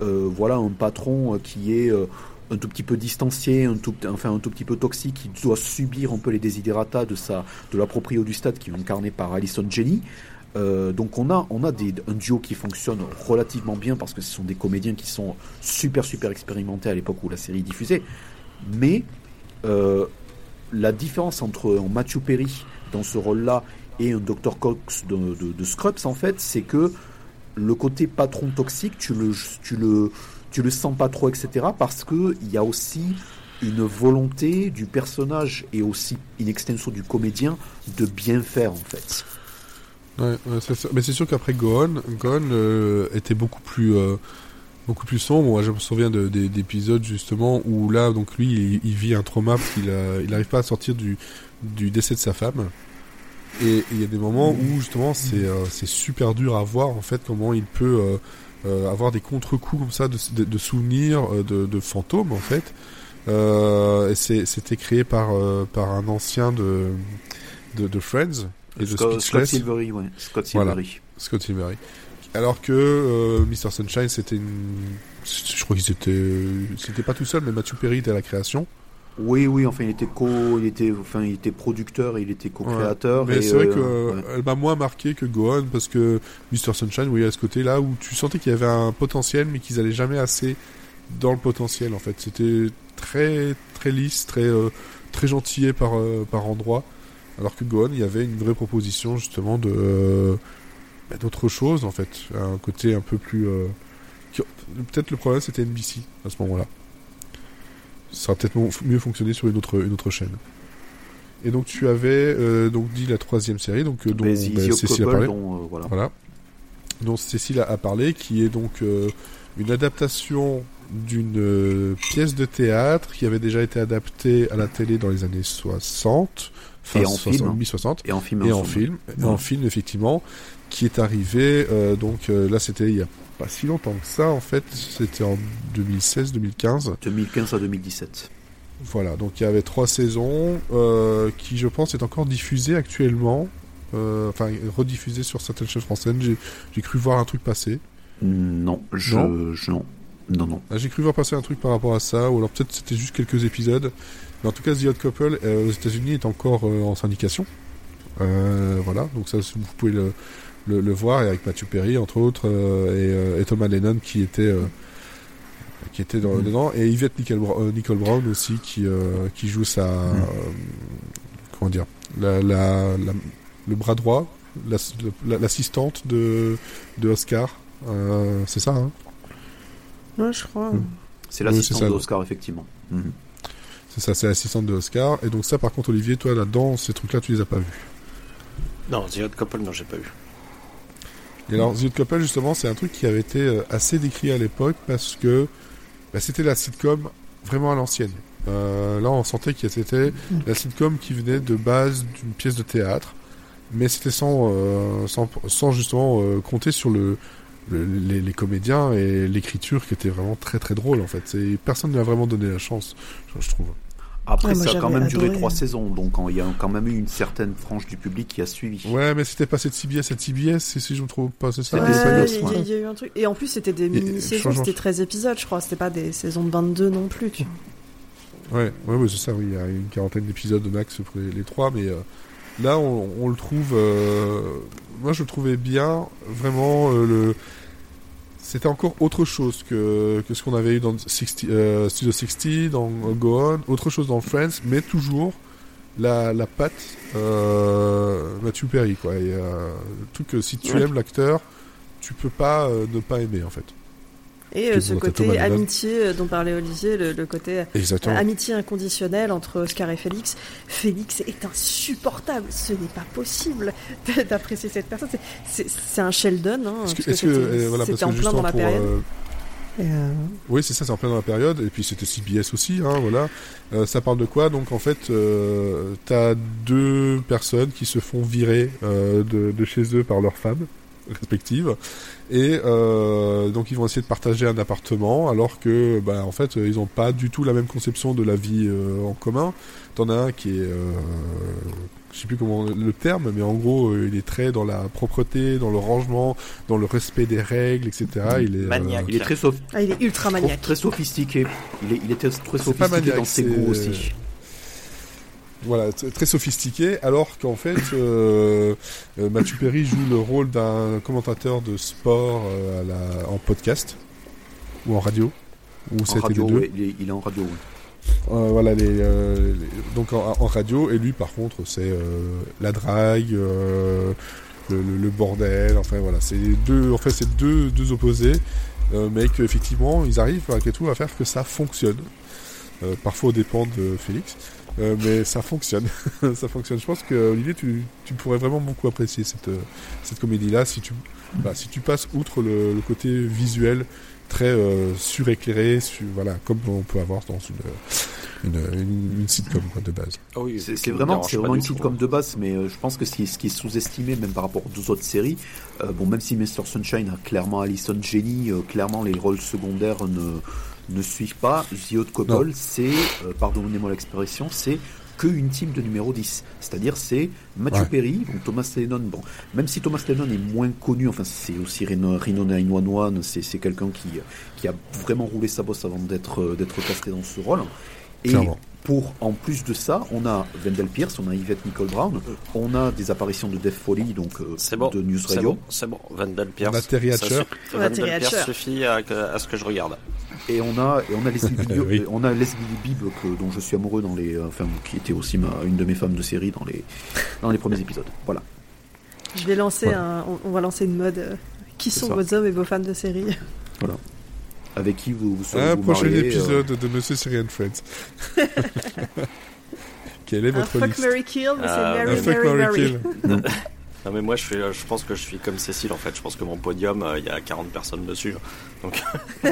euh, voilà un patron euh, qui est euh, un tout petit peu distancié, un tout, enfin un tout petit peu toxique, qui doit subir un peu les désidératas de sa, de la proprio du stade qui est incarné par Alison Jenny. Euh, donc on a, on a un duo qui fonctionne relativement bien parce que ce sont des comédiens qui sont super super expérimentés à l'époque où la série est diffusée. Mais euh, la différence entre un Matthew Perry dans ce rôle-là et un Dr Cox de Scrubs en fait, c'est que le côté patron toxique, tu le, tu le, tu le sens pas trop, etc. Parce que il y a aussi une volonté du personnage et aussi une extension du comédien de bien faire en fait. Ouais, ouais, mais c'est sûr qu'après Gohan, Gohan euh, était beaucoup plus euh, beaucoup plus sombre. Moi, je me souviens de- des- d'épisodes justement où là, donc lui, il, vit un trauma parce qu'il il n'arrive pas à sortir du du décès de sa femme. Et il y a des moments où justement c'est euh, super dur à voir en fait comment il peut euh, euh, avoir des contre-coups comme ça de, de, de souvenirs euh, de, de fantômes en fait. C'était créé par par un ancien de de, de Friends et de Scott, Scott. Silvery, ouais. Scott Voilà. Scott Silvery. Alors que euh, Mr. Sunshine, c'était une. Je crois qu'ils étaient. C'était pas tout seul, mais Matthew Perry était à la création. Oui, oui, enfin il était co, il était, enfin il était producteur, et il était co-créateur. mais c'est vrai euh, que euh, ouais. elle m'a moins marqué que Gohan parce que Mr. Sunshine, oui, à ce côté-là où tu sentais qu'il y avait un potentiel, mais qu'ils allaient jamais assez dans le potentiel. En fait, c'était très très lisse, très euh, très gentillé par euh, par endroit. Alors que Gohan, il y avait une vraie proposition justement de euh, bah, d'autre chose en fait, un côté un peu plus. euh, qui- Peut-être le problème c'était NBC à ce moment-là. Ça aurait peut-être mieux fonctionné sur une autre une autre chaîne. Et donc tu avais euh, donc dit la troisième série donc dont bah, Cécile a parlé. dont, voilà. Voilà. Dont Cécile a, parlé, qui est donc euh, une adaptation d'une pièce de théâtre qui avait déjà été adaptée à la télé dans les années 60, fin Et en film. mi-60, Et en film. et en film, et Voilà. en film effectivement, qui est arrivé, euh, donc euh, là c'était il y a pas si longtemps que ça en fait, c'était en 2016-2015. 2015 à 2017. Voilà, donc il y avait trois saisons euh, qui, je pense, est encore diffusée actuellement. Enfin, rediffusée sur certaines chaînes françaises. J'ai, j'ai cru voir un truc passer. Non, je, Non je- non, non, non. Ah, J'ai cru voir passer un truc par rapport à ça, ou alors peut-être c'était juste quelques épisodes. Mais en tout cas, The Odd Couple euh, aux États-Unis est encore euh, en syndication. Euh, voilà, donc ça, vous pouvez le, le, le voir, et avec Matthew Perry, entre autres, euh, et, euh, et Thomas Lennon qui était. euh, qui était dans, Mhm. dedans et Yvette Nicole, euh, Brown aussi qui euh, qui joue sa euh, comment dire la, la, la- le bras droit l'ass- la- l'assistante de de Oscar Euh, c'est ça hein? Ouais, je crois. Mm. C'est Oui, l'assistant c'est ça. d'Oscar, effectivement. C'est ça c'est l'assistante de Oscar et donc ça par contre Olivier toi là-dedans ces trucs là tu les as pas vus Non, The Odd Couple, non, j'ai pas vu. Et alors, The Odd Couple, justement, c'est un truc qui avait été euh, assez décrit à l'époque parce que bah, c'était la sitcom vraiment à l'ancienne. Euh, là, on sentait que c'était la sitcom qui venait de base d'une pièce de théâtre, mais c'était sans, euh, sans, sans justement euh, compter sur le, le- les, les comédiens et l'écriture qui était vraiment très très drôle en fait. C'est- Personne ne lui a vraiment donné la chance, je trouve. Après, Ouais, ça a quand même duré trois saisons, donc il y a quand même eu une certaine frange du public qui a suivi. Ouais, mais c'était passé de CBS à TBS, si, si je me trouve pas, c'est ça C'était Ouais, il y, a- ouais. il y a eu un truc. Et en plus, c'était des mini-saisons, c'était 13 épisodes, je crois. C'était pas des saisons de 22 non plus. Tu vois. Ouais, ouais, ouais, c'est ça, oui. Il y a une quarantaine d'épisodes de max pour les, les trois, mais euh, là, on, on le trouve. euh, moi, je le trouvais bien, vraiment. euh, le C'était encore autre chose que, que ce qu'on avait eu dans 60, euh, Studio 60, dans Go On, autre chose dans Friends, mais toujours la, la patte euh, Matthew Perry, quoi. Et, euh, le truc que si tu Ouais. aimes l'acteur, tu peux pas euh, ne pas aimer, en fait. Et euh, ce côté amitié euh, dont parlait Olivier, le, le côté euh, Exactement. amitié inconditionnelle entre Oscar et Félix. Félix est insupportable. Ce n'est pas possible d'apprécier cette personne. C'est- un Sheldon. Hein, Est-ce que, parce que euh, voilà, parce en que plein dans la pour, période. euh, euh, Oui, c'est ça, c'est en plein dans la période. Et puis c'était CBS aussi, hein, voilà. Euh, ça parle de quoi? Donc en fait, euh, t'as deux personnes qui se font virer euh, de, de chez eux par leur femme. respectives. Et euh, donc ils vont essayer de partager un appartement, alors que, bah, en fait, ils n'ont pas du tout la même conception de la vie euh, en commun. T'en as un qui est, euh, je sais plus comment le terme, mais en gros, euh, il est très dans la propreté, dans le rangement, dans le respect des règles, etc. Il est euh, Maniaque. Il est très, soph- Ah, il est ultra maniaque. très sophistiqué. Il est, il très sophistiqué maniaque, dans ses goûts aussi. Voilà, très sophistiqué, alors qu'en fait, euh, euh, Matthew Perry joue le rôle d'un commentateur de sport euh, à la, en podcast ou en radio, ou ça a En été radio, les deux. ouais, il, est, en radio. Euh, voilà, les, euh, les- donc en, en radio, et lui par contre, c'est la drague, le, le- le bordel, enfin voilà, c'est deux, en fait, c'est deux, deux opposés, mais qu'effectivement, ils arrivent malgré tout à faire que ça fonctionne. Parfois au dépend de Félix, euh, mais ça fonctionne. *laughs* ça fonctionne. Je pense que Olivier, tu, tu pourrais vraiment beaucoup apprécier cette, euh, cette comédie-là si tu, bah, si tu passes outre le, le côté visuel très euh, suréclairé, su- voilà, comme on peut avoir dans une, une, une, une sitcom quoi, de base. Ah oui, C'est vraiment, une sitcom hein. de base, mais euh, je pense que ce qui, ce qui est sous-estimé, même par rapport aux autres séries, euh, bon, même si Mr. Sunshine a clairement Alison Jenny, euh, clairement les rôles secondaires ne, ne suivent pas. The Haute Couple, c'est, euh, pardonnez-moi l'expression, c'est que une team de numéro 10. C'est-à-dire, c'est Matthew Ouais. Perry, donc Thomas Lennon. Bon, même si Thomas Lennon est moins connu, enfin, c'est aussi Reno, Reno 911, c'est, c'est quelqu'un qui, qui a vraiment roulé sa bosse avant d'être, euh, d'être casté dans ce rôle. Et Clairement. pour, en plus de ça, on a Wendell Pierce, on a Yvette Nicole Brown, on a des apparitions de Def Foley, donc euh, C'est bon. de News C'est Radio, bon, c'est bon. Vandal Pierce. On a Terry Hatcher. Terry Pierce Hatcher. suffit à ce que je regarde. Et on a et on a Leslie *laughs* Bibb, Oui. on a Leslie Bibb que- dont je suis amoureux dans les, euh, enfin qui était aussi ma, une de mes femmes de série dans les dans les premiers épisodes. Voilà. Je vais lancer un, on, on va lancer une mode. euh, qui sont ça. vos hommes et vos femmes de série? Avec qui vous, vous serez Un vous prochain euh, épisode de Monsieur Syrian Friends. *laughs* Quelle est Un votre fuck liste? Mary Kill, mais Ah, c'est Un Mary fuck, Mary Mary. *laughs* Non mais moi je, fais, je pense que je suis comme Cécile en fait. Je pense que mon podium, euh, il y a 40 personnes dessus. Donc *laughs* Il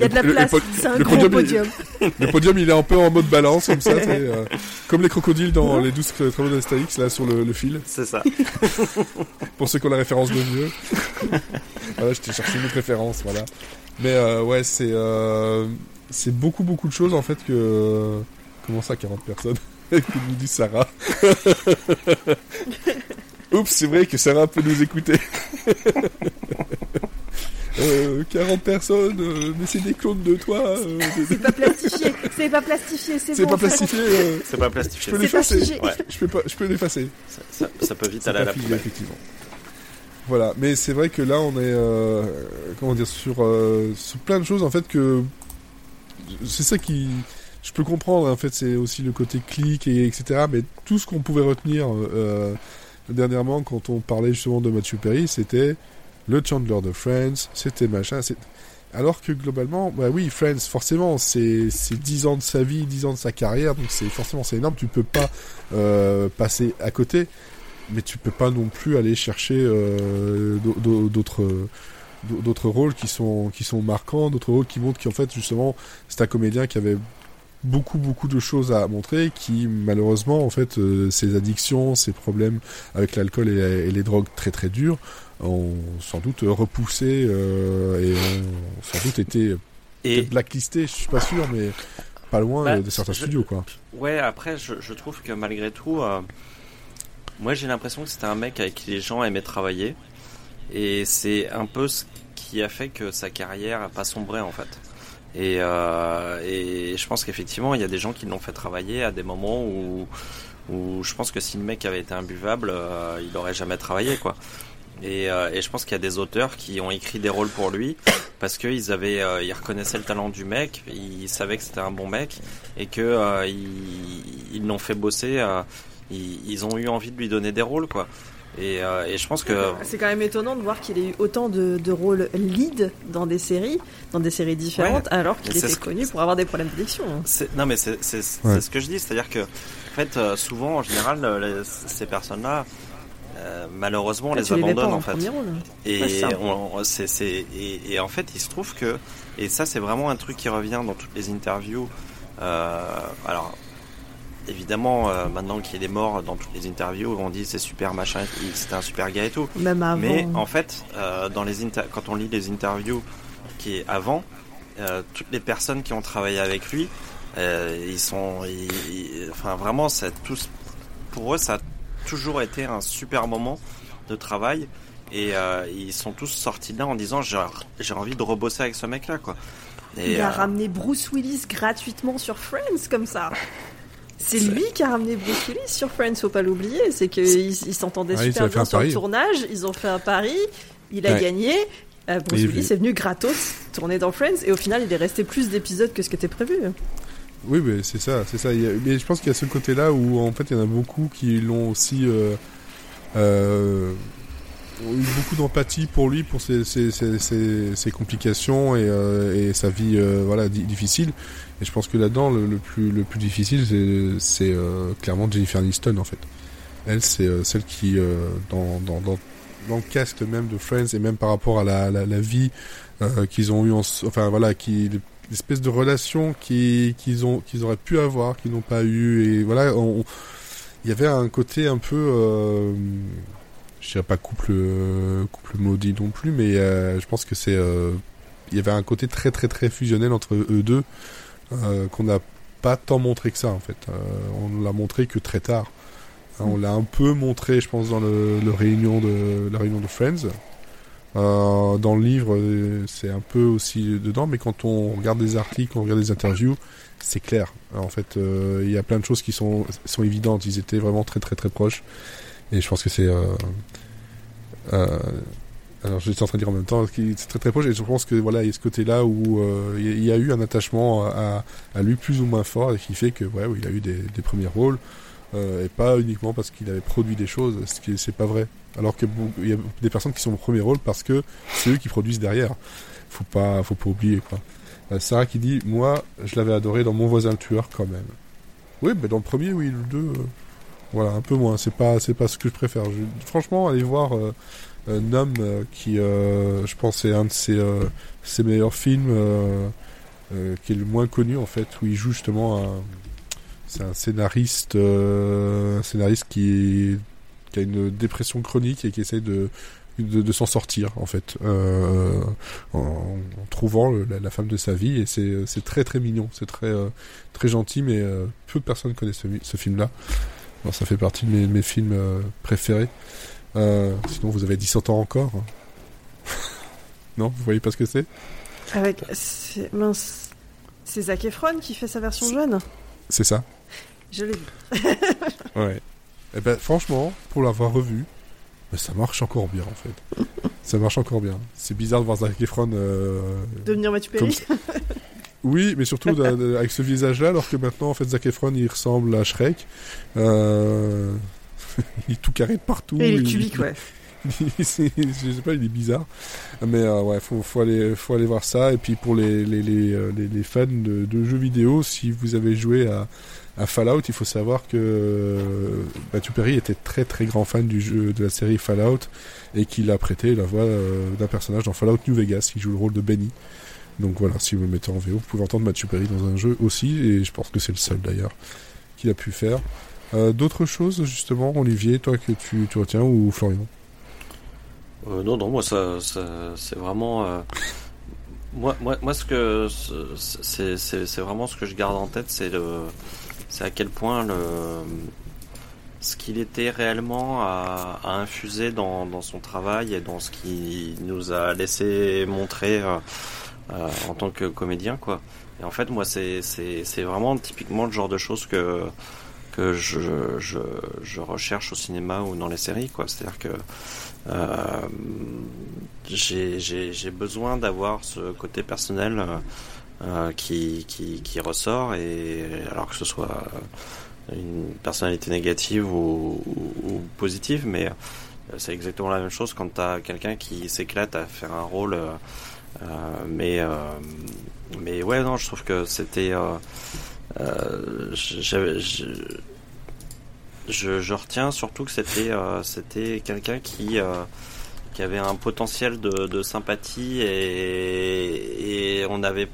y a de la Le- le place, c'est un le gros podium, il- podium. *laughs* Le podium, il est un peu en mode balance, comme ça, *laughs* euh, comme les crocodiles dans les 12 travaux d'Astérix, là, sur le, le fil, c'est ça. pour ceux qui ont la référence de vieux. voilà, je t'ai cherché une autre référence, voilà. Mais euh, ouais, c'est euh, c'est beaucoup, beaucoup de choses, en fait, que... Comment ça, 40 personnes? Que nous dit Sarah. Oups, c'est vrai que Sarah peut nous écouter. *laughs* Euh, 40 personnes, euh, mais c'est des clones de toi. euh, C'est pas plastifié, c'est pas plastifié, c'est bon. pas plastifié. euh, C'est pas je plastifié. peux C'est pas l'effacer. Ouais. Je peux pas, je peux l'effacer. Ça, ça- ça peut vite C'est aller à pas la figé, effectivement. Voilà, mais c'est vrai que là on est, euh, comment dire, sur, euh, sur plein de choses en fait que c'est ça qui, je peux comprendre en fait, c'est aussi le côté clic et etc. Mais tout ce qu'on pouvait retenir euh, dernièrement quand on parlait justement de Matthew Perry, c'était le Chandler de Friends, c'était machin, alors que globalement, bah oui, Friends, forcément, c'est c'est 10 ans de sa vie, 10 ans de sa carrière, donc c'est forcément c'est énorme. Tu peux pas euh, passer à côté, mais tu peux pas non plus aller chercher euh, d'au- d'au- d'autres d'au- d'autres rôles qui sont qui sont marquants, d'autres rôles qui montrent qu'en fait justement c'est un comédien qui avait beaucoup beaucoup de choses à montrer, qui malheureusement en fait euh, ses addictions, ses problèmes avec l'alcool et, et les drogues très très durs ont sans doute repoussé euh, et ont sans doute été Et blacklistés, je suis pas sûr, mais pas loin Bah, de certains je- studios quoi. ouais, après je, je trouve que malgré tout, euh, moi j'ai l'impression que c'était un mec avec qui les gens aimaient travailler. Et c'est un peu ce qui a fait que sa carrière a pas sombré en fait. Et, euh, et je pense qu'effectivement, il y a des gens qui l'ont fait travailler à des moments où, où je pense que si le mec avait été imbuvable, euh, il aurait jamais travaillé quoi. Et, euh, et je pense qu'il y a des auteurs qui ont écrit des rôles pour lui parce qu'ils avaient, euh, ils reconnaissaient le talent du mec, ils savaient que c'était un bon mec et que euh, ils l'ont fait bosser. ils, ils ont eu envie de lui donner des rôles quoi. Et, euh, et je pense que C'est quand même étonnant de voir qu'il ait eu autant de, de rôles lead dans des séries, dans des séries différentes, alors qu'il était ce que- connu pour avoir des problèmes d'addiction. hein. C'est- Non, mais c'est Ouais. ce que je dis, c'est-à-dire que, en fait, euh, souvent, en général, euh, les- ces personnes-là, euh, malheureusement, on Ah, les tu les abandonne en en fait. rôle. Et, Ouais, on- on- c'est- c'est- et, et en fait, il se trouve que, et ça, c'est vraiment un truc qui revient dans toutes les interviews. euh, alors, évidemment, euh, maintenant qu'il est mort dans toutes les interviews, on dit c'est super machin, c'était un super gars et tout. Même avant. Mais en fait, euh, dans les quand on lit les interviews qui est avant, euh, toutes les personnes qui ont travaillé avec lui, ils sont, ils- ils- enfin vraiment, ça a tous, pour eux, ça a toujours été un super moment de travail. Et ils sont tous sortis de là en disant j'ai j'ai envie de rebosser avec ce mec là quoi. Et, Il a ramené Bruce Willis gratuitement sur Friends comme ça. C'est lui qui a ramené Bruce Willis sur Friends, faut pas l'oublier. C'est qu'ils ils s'entendaient Ah, super bien sur le tournage. Ils ont fait un pari. Il a Ouais. gagné. Euh, Bruce Et Willis est venu gratos tourner dans Friends. Et au final, il est resté plus d'épisodes que ce qui était prévu. Oui, mais c'est ça, c'est ça. Il y a- Mais je pense qu'il y a ce côté-là où en fait il y en a beaucoup qui l'ont aussi euh, euh, eu beaucoup d'empathie pour lui, pour ses, ses, ses, ses- ses complications et, et sa vie voilà di- difficile. Et je pense que là-dedans le, plus le plus difficile c'est euh, clairement Jennifer Aniston en fait. Elle c'est euh, celle qui euh, dans, dans dans dans le cast même de Friends et même par rapport à la la, la vie euh, qu'ils ont eu en, enfin voilà qui l'espèce de relation qui qu'ils ont qu'ils auraient pu avoir qu'ils n'ont pas eu et voilà il y avait un côté un peu euh, je dirais pas couple euh, couple maudit non plus mais euh, je pense que c'est euh, il y avait un côté très très très fusionnel entre eux deux qu'on n'a pas tant montré que ça en fait Euh, on l'a montré que très tard Hein, on l'a un peu montré je pense dans le, réunion de la réunion de Friends euh, dans le livre, euh, c'est un peu aussi dedans, mais quand on regarde des articles, on regarde des interviews, c'est clair. En fait, euh, il y a plein de choses qui sont, sont évidentes. Ils étaient vraiment très très très proches. Et je pense que c'est... Euh, alors j'étais en train de dire en même temps qu'il c'est très très proche et je pense que voilà il y a ce côté là où euh, il y a- eu un attachement à, à lui plus ou moins fort et qui fait que ouais il a eu des, des premiers rôles euh, et pas uniquement parce qu'il avait produit des choses ce qui c'est pas vrai. Alors que beaucoup- il y a des personnes qui sont au premier rôle parce que c'est eux qui produisent derrière. Faut pas faut pas oublier quoi. Euh, Sarah qui dit moi je l'avais adoré dans mon voisin le tueur quand même. Oui mais dans le premier oui le deux euh, voilà un peu moins. C'est pas c'est pas ce que je préfère. Je- franchement allez voir euh, un homme euh, qui euh, je pense est un de ses, euh, ses meilleurs films qui est le moins connu en fait où il joue justement un c'est un scénariste un scénariste qui, qui a une dépression chronique et qui essaie de de, de s'en sortir en fait euh, en, en trouvant la, femme de sa vie. Et c'est c'est très très mignon. C'est très euh, très gentil mais euh, peu de personnes connaissent ce, film là Alors, ça fait partie de mes, mes films préférés euh, sinon vous avez 17 ans encore *laughs* non vous voyez pas ce que c'est? Avec. c'est- Mince. C'est Zac Efron qui fait sa version jeune c'est ça Je l'ai vu. *laughs* Ouais. Et ben franchement, pour l'avoir revu, ben, ça marche encore bien en fait. *laughs* ça marche encore bien. C'est bizarre de voir Zac Efron. euh, Devenir Mathieu Perry. Oui, mais surtout avec ce visage-là, alors que maintenant en fait Zac Efron il ressemble à Shrek. Euh... *laughs* il est tout carré de partout. Et il est cubique, ouais. *laughs* C'est- je sais pas, il est bizarre. Mais euh, ouais, faut, faut aller, faut aller voir ça. Et puis pour les les, les, euh, les, les fans de, de jeux vidéo, si vous avez joué à, à Fallout, il faut savoir que euh, Matthew Perry était très très grand fan du jeu de la série Fallout et qu'il a prêté la voix euh, d'un personnage dans Fallout New Vegas. Il joue le rôle de Benny. Donc voilà, si vous le mettez en VO, vous pouvez entendre Matthew Perry dans un jeu aussi, et je pense que c'est le seul d'ailleurs qu'il a pu faire. Euh, D'autres choses justement, Olivier, toi que tu, retiens ou Florian? Euh, non, non, moi, ça, c'est vraiment. euh, moi, moi, moi, ce que c'est, vraiment ce que je garde en tête, c'est à quel point le, ce qu'il était réellement à, infuser dans, dans son travail et dans ce qu'il nous a laissé montrer en tant que comédien, quoi. Et en fait, moi, c'est vraiment typiquement le genre de choses que que je, je, je recherche au cinéma ou dans les séries. C'est-à-dire que euh, j'ai besoin d'avoir ce côté personnel euh, qui, qui, qui ressort, et alors que ce soit une personnalité négative ou, positive, mais euh, c'est exactement la même chose quand tu as quelqu'un qui s'éclate à faire un rôle. mais, mais ouais, non, je trouve que c'était. Euh, je, je, je retiens surtout que c'était euh, c'était quelqu'un qui euh, qui avait un potentiel de, de sympathie et, et on avait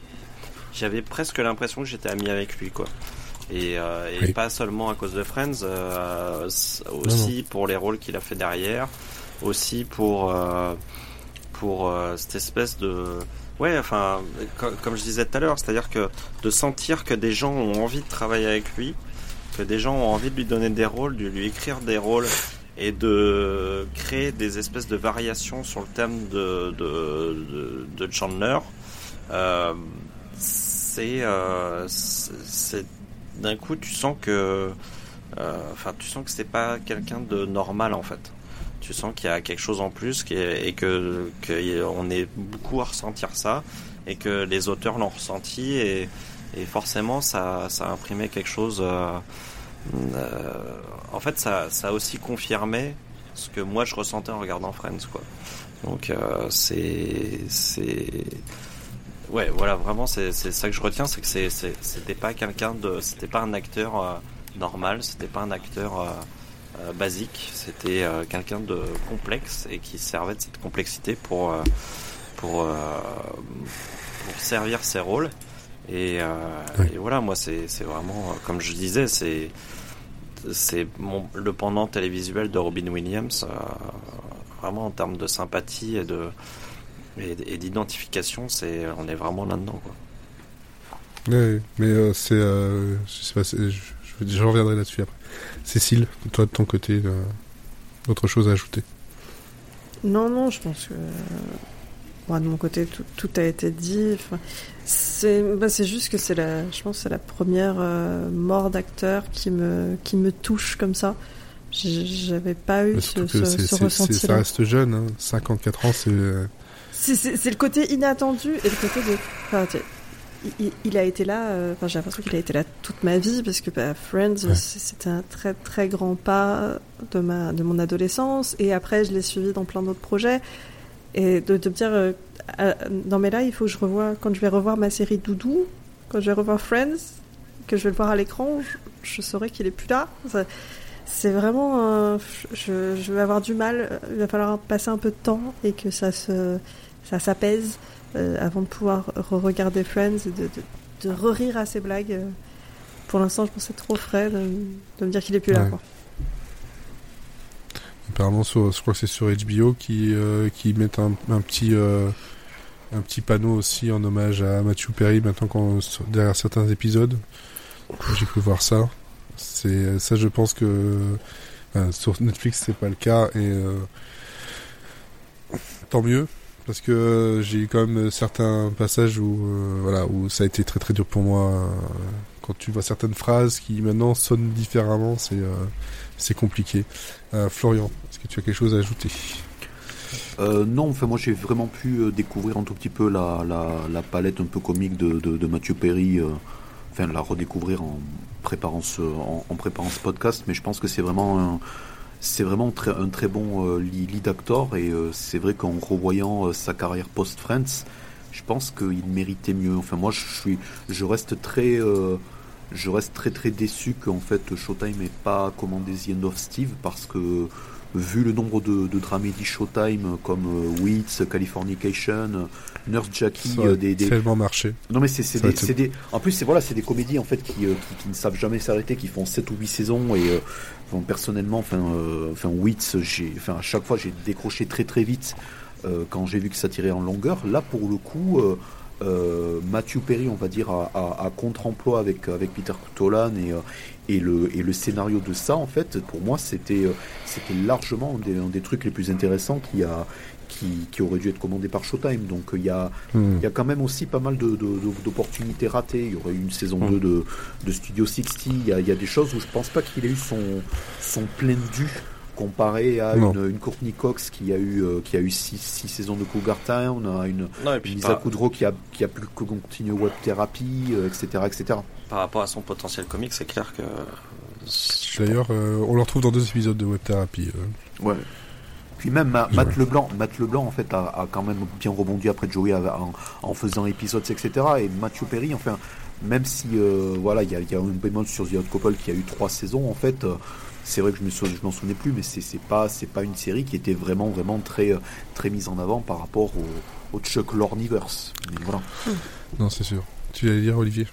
j'avais presque l'impression que j'étais ami avec lui quoi Et, euh, et Oui. pas seulement à cause de Friends, euh, aussi pour les rôles qu'il a fait derrière, aussi pour euh, pour cette espèce de ouais, enfin, co- comme je disais tout à l'heure, c'est-à-dire que de sentir que des gens ont envie de travailler avec lui, que des gens ont envie de lui donner des rôles, de lui écrire des rôles et de créer des espèces de variations sur le thème de de, Chandler. Euh, c'est euh, c'est c'est- d'un coup tu sens que euh, enfin tu sens que c'est pas quelqu'un de normal en fait tu sens qu'il y a quelque chose en plus et que, est beaucoup à ressentir ça et que les auteurs l'ont ressenti et, forcément ça, a imprimé quelque chose euh, euh, en fait ça, a aussi confirmé ce que moi je ressentais en regardant Friends quoi. Donc euh, c'est c'est ouais voilà vraiment c'est ça que je retiens c'est que c'était pas quelqu'un de c'était pas un acteur normal c'était pas un acteur basique, c'était euh, quelqu'un de complexe et qui servait de cette complexité pour euh, pour euh, pour servir ses rôles. Et, euh, Oui. et voilà, moi c'est vraiment euh, comme je disais, c'est le pendant télévisuel de Robin Williams, euh, vraiment en termes de sympathie et de et, et d'identification, c'est on est vraiment là-dedans. Ouais, mais euh, c'est. euh, je sais pas, c'est- je, je, reviendrai là-dessus après. Cécile, toi de ton côté, euh, autre chose à ajouter? Non, non, je pense que. Moi, de mon côté, tout, tout a été dit. Enfin, c'est bah, c'est juste que c'est la, je pense c'est la première euh, mort d'acteur qui me, qui me touche comme ça. J'avais pas eu Mais ce, ce, ce c'est- ça reste jeune, hein, 54 ans, c'est. euh, C'est- C'est c'est le côté inattendu et le côté de. Enfin, il, il a été là. euh, Enfin, j'ai l'impression qu'il a été là toute ma vie parce que bah, Friends, Ouais. c'était un très très grand pas de ma de mon adolescence et après je l'ai suivi dans plein d'autres projets et de, de me dire euh, non mais là il faut que je revoie quand je vais revoir ma série Doudou, quand je vais revoir Friends, que je vais le voir à l'écran, je, je saurai qu'il est plus là. Ça- c'est vraiment, je, je vais avoir du mal. Il va falloir passer un peu de temps et que ça se ça s'apaise euh, avant de pouvoir re-regarder Friends et de, de, de re-rire à ses blagues. euh. Pour l'instant, je c'est trop frais de, de me dire qu'il est plus là. Quoi. Apparemment, sur, je crois que c'est sur HBO qui, euh, qui mettent un, un petit. euh, un petit panneau aussi en hommage à Matthew Perry maintenant qu'on derrière certains épisodes. J'ai pu voir ça. C'est ça, je pense que sur Netflix c'est pas le cas et tant mieux parce que euh, j'ai eu quand même certains passages où euh, voilà où ça a été très très dur pour moi euh, quand tu vois certaines phrases qui maintenant sonnent différemment c'est euh, c'est compliqué. Euh, Florian, est-ce que tu as quelque chose à ajouter? Euh, non, enfin moi j'ai vraiment pu euh, découvrir un tout petit peu la, la, palette un peu comique de, de, de Mathieu Perry, euh, enfin la redécouvrir en préparant ce, en, préparant ce podcast, mais je pense que c'est vraiment c'est vraiment un très bon euh, lead actor et euh, c'est vrai qu'en revoyant euh, sa carrière post-Friends, je pense qu'il méritait mieux. Enfin moi je suis, je reste très je reste très très déçu qu'en fait Showtime n'ait pas commandé The End of Steve parce que vu le nombre de, de dramédies Showtime comme euh, Wits, Californication, Nurse Jackie, Ça euh, des, des- tellement marché. non mais c'est des, être- des- en plus c'est voilà c'est des comédies en fait qui, euh, qui, qui ne savent jamais s'arrêter qui font 7 ou 8 saisons et euh, personnellement enfin euh, enfin Wits j'ai enfin à chaque fois j'ai décroché très très vite quand j'ai vu que ça tirait en longueur là pour le coup Matthew Perry on va dire à, à- à contre-emploi avec avec Peter Tolan et et le et le scénario de ça en fait pour moi c'était euh, c'était largement un des, un des trucs les plus intéressants qui a qui, qui aurait dû être commandé par Showtime donc il y a Hmm. il y a quand même aussi pas mal de- de- de- d'opportunités ratées. Il y aurait eu une saison Mm. 2 de, de Studio 60. Il y, a, il y a des choses où je pense pas qu'il ait eu son, son plein dû comparé à Non. une, une Courtney Cox qui a eu euh, qui a eu six, six saisons de Cougar Town, a une, Non, une Lisa par, Kudrow qui a qui a plus que continué web thérapie, euh, etc., etc. par rapport à son potentiel comique, c'est clair que. D'ailleurs, euh, on le retrouve dans deux épisodes de Web Therapy. euh. Ouais. Puis même Ma- Ouais. Matt Leblanc, Matt Leblanc en fait a, a quand même bien rebondi après Joey en, en faisant épisodes etc. Et Matthew Perry, enfin même si euh, voilà il y a, y a un bémol sur The Hot Couple qui a eu trois saisons en fait, euh, c'est vrai que je me je m'en souvenais plus, mais c'est pas c'est pas une série qui était vraiment vraiment très euh, très mise en avant par rapport au, au Chuck Lorniverse. Mais voilà. Non, c'est sûr. Tu allais dire, Olivier?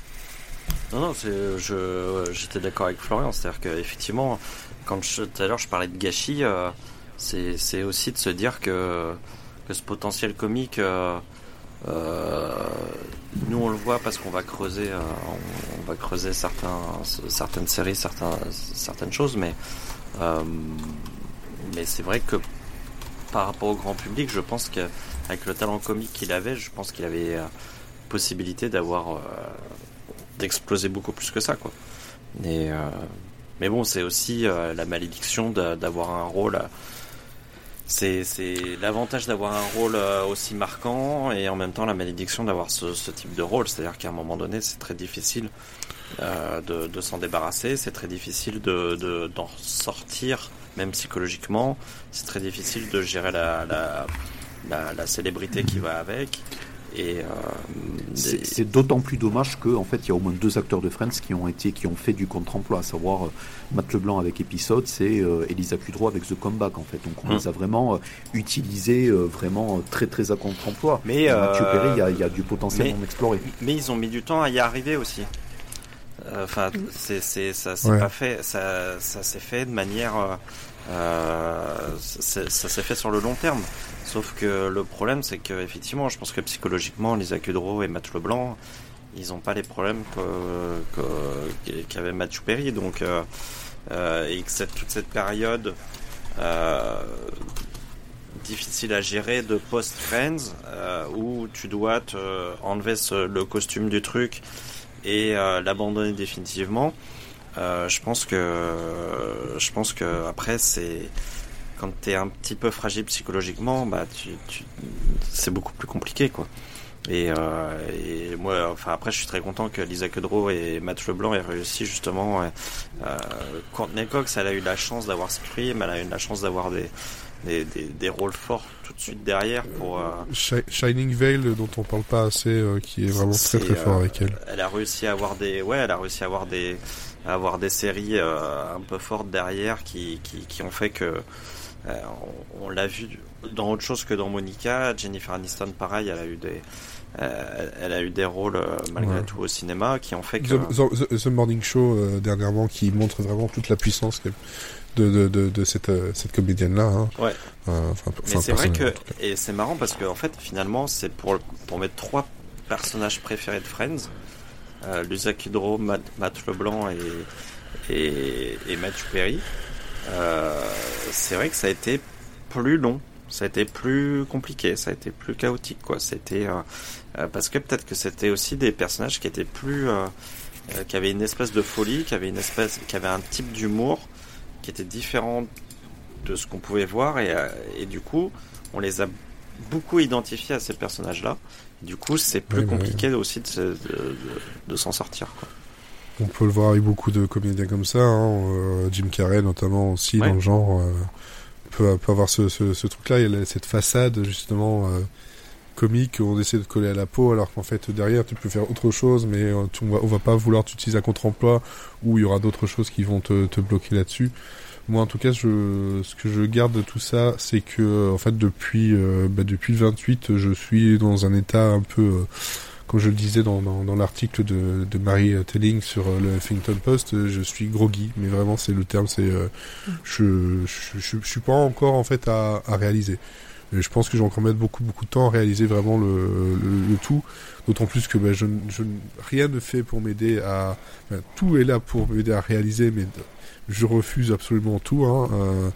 Non, non, je, j'étais d'accord avec Florian. C'est-à-dire qu'effectivement, quand je, tout à l'heure je parlais de gâchis, euh, c'est, c'est aussi de se dire que, que ce potentiel comique, euh, euh, nous on le voit parce qu'on va creuser, euh, on, va creuser certains, certaines séries, certains, certaines choses, mais, euh, mais c'est vrai que par rapport au grand public, je pense qu'avec le talent comique qu'il avait, je pense qu'il avait euh, possibilité d'avoir d'exploser beaucoup plus que ça, quoi. Et, mais bon, c'est aussi la malédiction d'a- d'avoir un rôle. C'est l'avantage d'avoir un rôle euh, aussi marquant et en même temps la malédiction d'avoir ce, ce type de rôle. C'est-à-dire qu'à un moment donné, c'est très difficile euh, de, de s'en débarrasser, c'est très difficile de de- d'en sortir, même psychologiquement. C'est très difficile de gérer la, la, la, la célébrité qui va avec. Et euh, C'est des- c'est d'autant plus dommage que en fait il y a au moins deux acteurs de Friends qui ont été qui ont fait du contre-emploi, à savoir euh, Matt Leblanc avec épisode, c'est euh, Elisa Kudrow avec The Comeback en fait. Donc on Mm. les a vraiment euh, utilisés euh, vraiment euh, très très à contre-emploi. Mais, euh, il y a, il y a du potentiel mais- non exploré. Mais ils ont mis du temps à y arriver aussi. Euh, Enfin, c'est c'est ça s'est Ouais. pas fait, ça ça s'est fait de manière, euh, ça s'est fait sur le long terme. Sauf que le problème, c'est que effectivement, je pense que psychologiquement, Lisa Kudrow et Matt Leblanc, ils ont pas les problèmes qu'avait Matthew Perry. Donc, euh, euh, et que cette, toute cette période. Euh, difficile à gérer de post-Friends euh, où tu dois te enlever le costume du truc et l'abandonner définitivement. Euh, je pense que je pense que après c'est quand t'es un petit peu fragile psychologiquement, bah tu, tu c'est beaucoup plus compliqué quoi. Et, euh, et moi, enfin après, je suis très content que Lisa Kudrow et Matt Leblanc aient réussi justement. Euh, Courtney Cox, elle a eu la chance d'avoir mais elle a eu la chance d'avoir des, des, des, des rôles forts tout de suite derrière pour. euh, Shi- Shining Veil, dont on parle pas assez, euh, qui est vraiment très très fort avec elle. Elle a réussi à avoir des, ouais, elle a réussi à avoir des, à avoir des séries euh, un peu fortes derrière qui, qui, qui ont fait que euh, on, on l'a vu dans autre chose que dans Monica. Jennifer Aniston, pareil, elle a eu des, euh, elle a eu des rôles euh, malgré Ouais. tout au cinéma qui ont fait que. The, The- The- The Morning Show euh, dernièrement qui montre vraiment toute la puissance de, de, de, de cette, cette comédienne là. Hein. Ouais. C'est vrai que, et c'est marrant parce que en fait, finalement, c'est pour, pour mes trois personnages préférés de Friends, euh, Lisa Kudrow, Matt, Leblanc et, et, Matthew Perry, euh, c'est vrai que ça a été plus long, ça a été plus compliqué, ça a été plus chaotique, quoi. Euh, euh, parce que peut-être que c'était aussi des personnages qui étaient plus, qui avaient une espèce de folie, qui avaient une espèce, qui avaient un type d'humour qui était différent de ce qu'on pouvait voir. Et, du coup on les a beaucoup identifiés à ces personnages là du coup c'est plus Ouais, ouais. compliqué aussi de, se- de, de- de s'en sortir quoi. On peut le voir avec beaucoup de comédiens comme ça. Hein. euh, Jim Carrey notamment aussi Ouais. dans le genre euh, peut, peut avoir ce, ce, ce truc-là. Il y a cette façade justement euh, comique où on essaie de coller à la peau, alors qu'en fait derrière tu peux faire autre chose, mais on, va, on va pas vouloir t'utiliser à contre-emploi ou il y aura d'autres choses qui vont te, te bloquer là-dessus. Moi, en tout cas, je, ce que je garde de tout ça, c'est que, en fait, depuis, euh, bah, depuis le 28, je suis dans un état un peu, euh, comme je le disais dans, dans, dans l'article de, de Marie Telling sur euh, le Huffington Post, euh, je suis groggy, mais vraiment, c'est le terme, c'est, euh, je, je, je, suis pas encore, en fait, à, à réaliser. Je pense que je vais encore mettre beaucoup, beaucoup de temps à réaliser vraiment le, le, le tout. D'autant plus que bah, je, je, rien ne fait pour m'aider à... bah, tout est là pour m'aider à réaliser, mais je refuse absolument tout. Hein. Euh,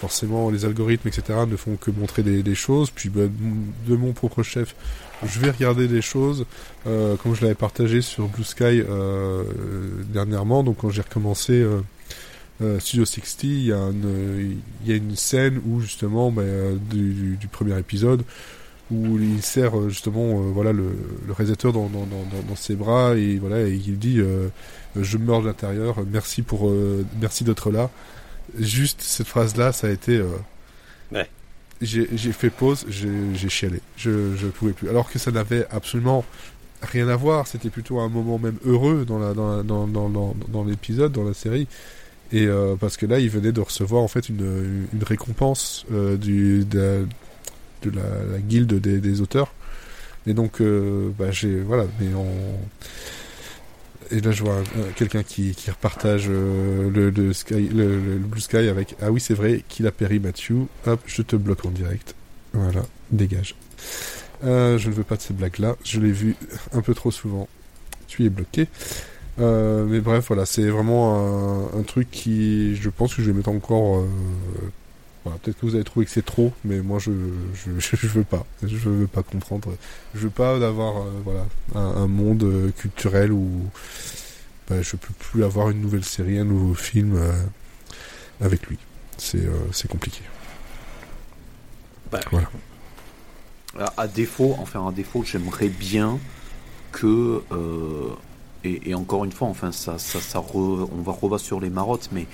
forcément, les algorithmes, etc., ne font que montrer des, des choses. Puis, bah, de mon propre chef, je vais regarder des choses, euh, comme je l'avais partagé sur Blue Sky euh, dernièrement. Donc, quand j'ai recommencé euh, euh, Studio 60, il y, a une, il y a une scène où, justement, bah, du, du premier épisode, où il serre euh, justement euh, voilà le, le réalisateur dans, dans, dans, dans, ses bras et voilà et il dit euh, je meurs de l'intérieur merci pour merci d'être là. Juste cette phrase là ça a été ouais. j'ai fait pause j'ai chialé. Je je pouvais plus. Alors que ça n'avait absolument rien à voir. C'était plutôt un moment même heureux dans la dans la, dans, dans, dans, dans l'épisode dans la série. Et euh, parce que là il venait de recevoir en fait une, une récompense euh, du de, de la, guilde des, auteurs. Et donc, euh, bah, j'ai voilà, mais on... et là, je vois euh, quelqu'un qui, qui repartage euh, le, le, sky, le, Blue Sky avec Ah oui, c'est vrai qu'il a péri Matthew. Hop, je te bloque en direct. Voilà, dégage. Je ne veux pas de ces blagues-là. Je l'ai vu un peu trop souvent. Tu es bloqué. Mais bref, voilà, c'est vraiment un, truc qui, je pense que je vais mettre encore. Voilà, peut-être que vous avez trouvé que c'est trop, mais moi je *laughs* je, veux pas, je veux pas comprendre, je veux pas d'avoir euh, voilà un, un, monde euh, culturel où bah, je peux plus avoir une nouvelle série, un nouveau film euh, avec lui. C'est c'est compliqué. Bah, voilà. À, à défaut, enfin à défaut, j'aimerais bien que et, et, encore une fois, enfin, ça, ça, ça re, on va revoir sur les marottes, mais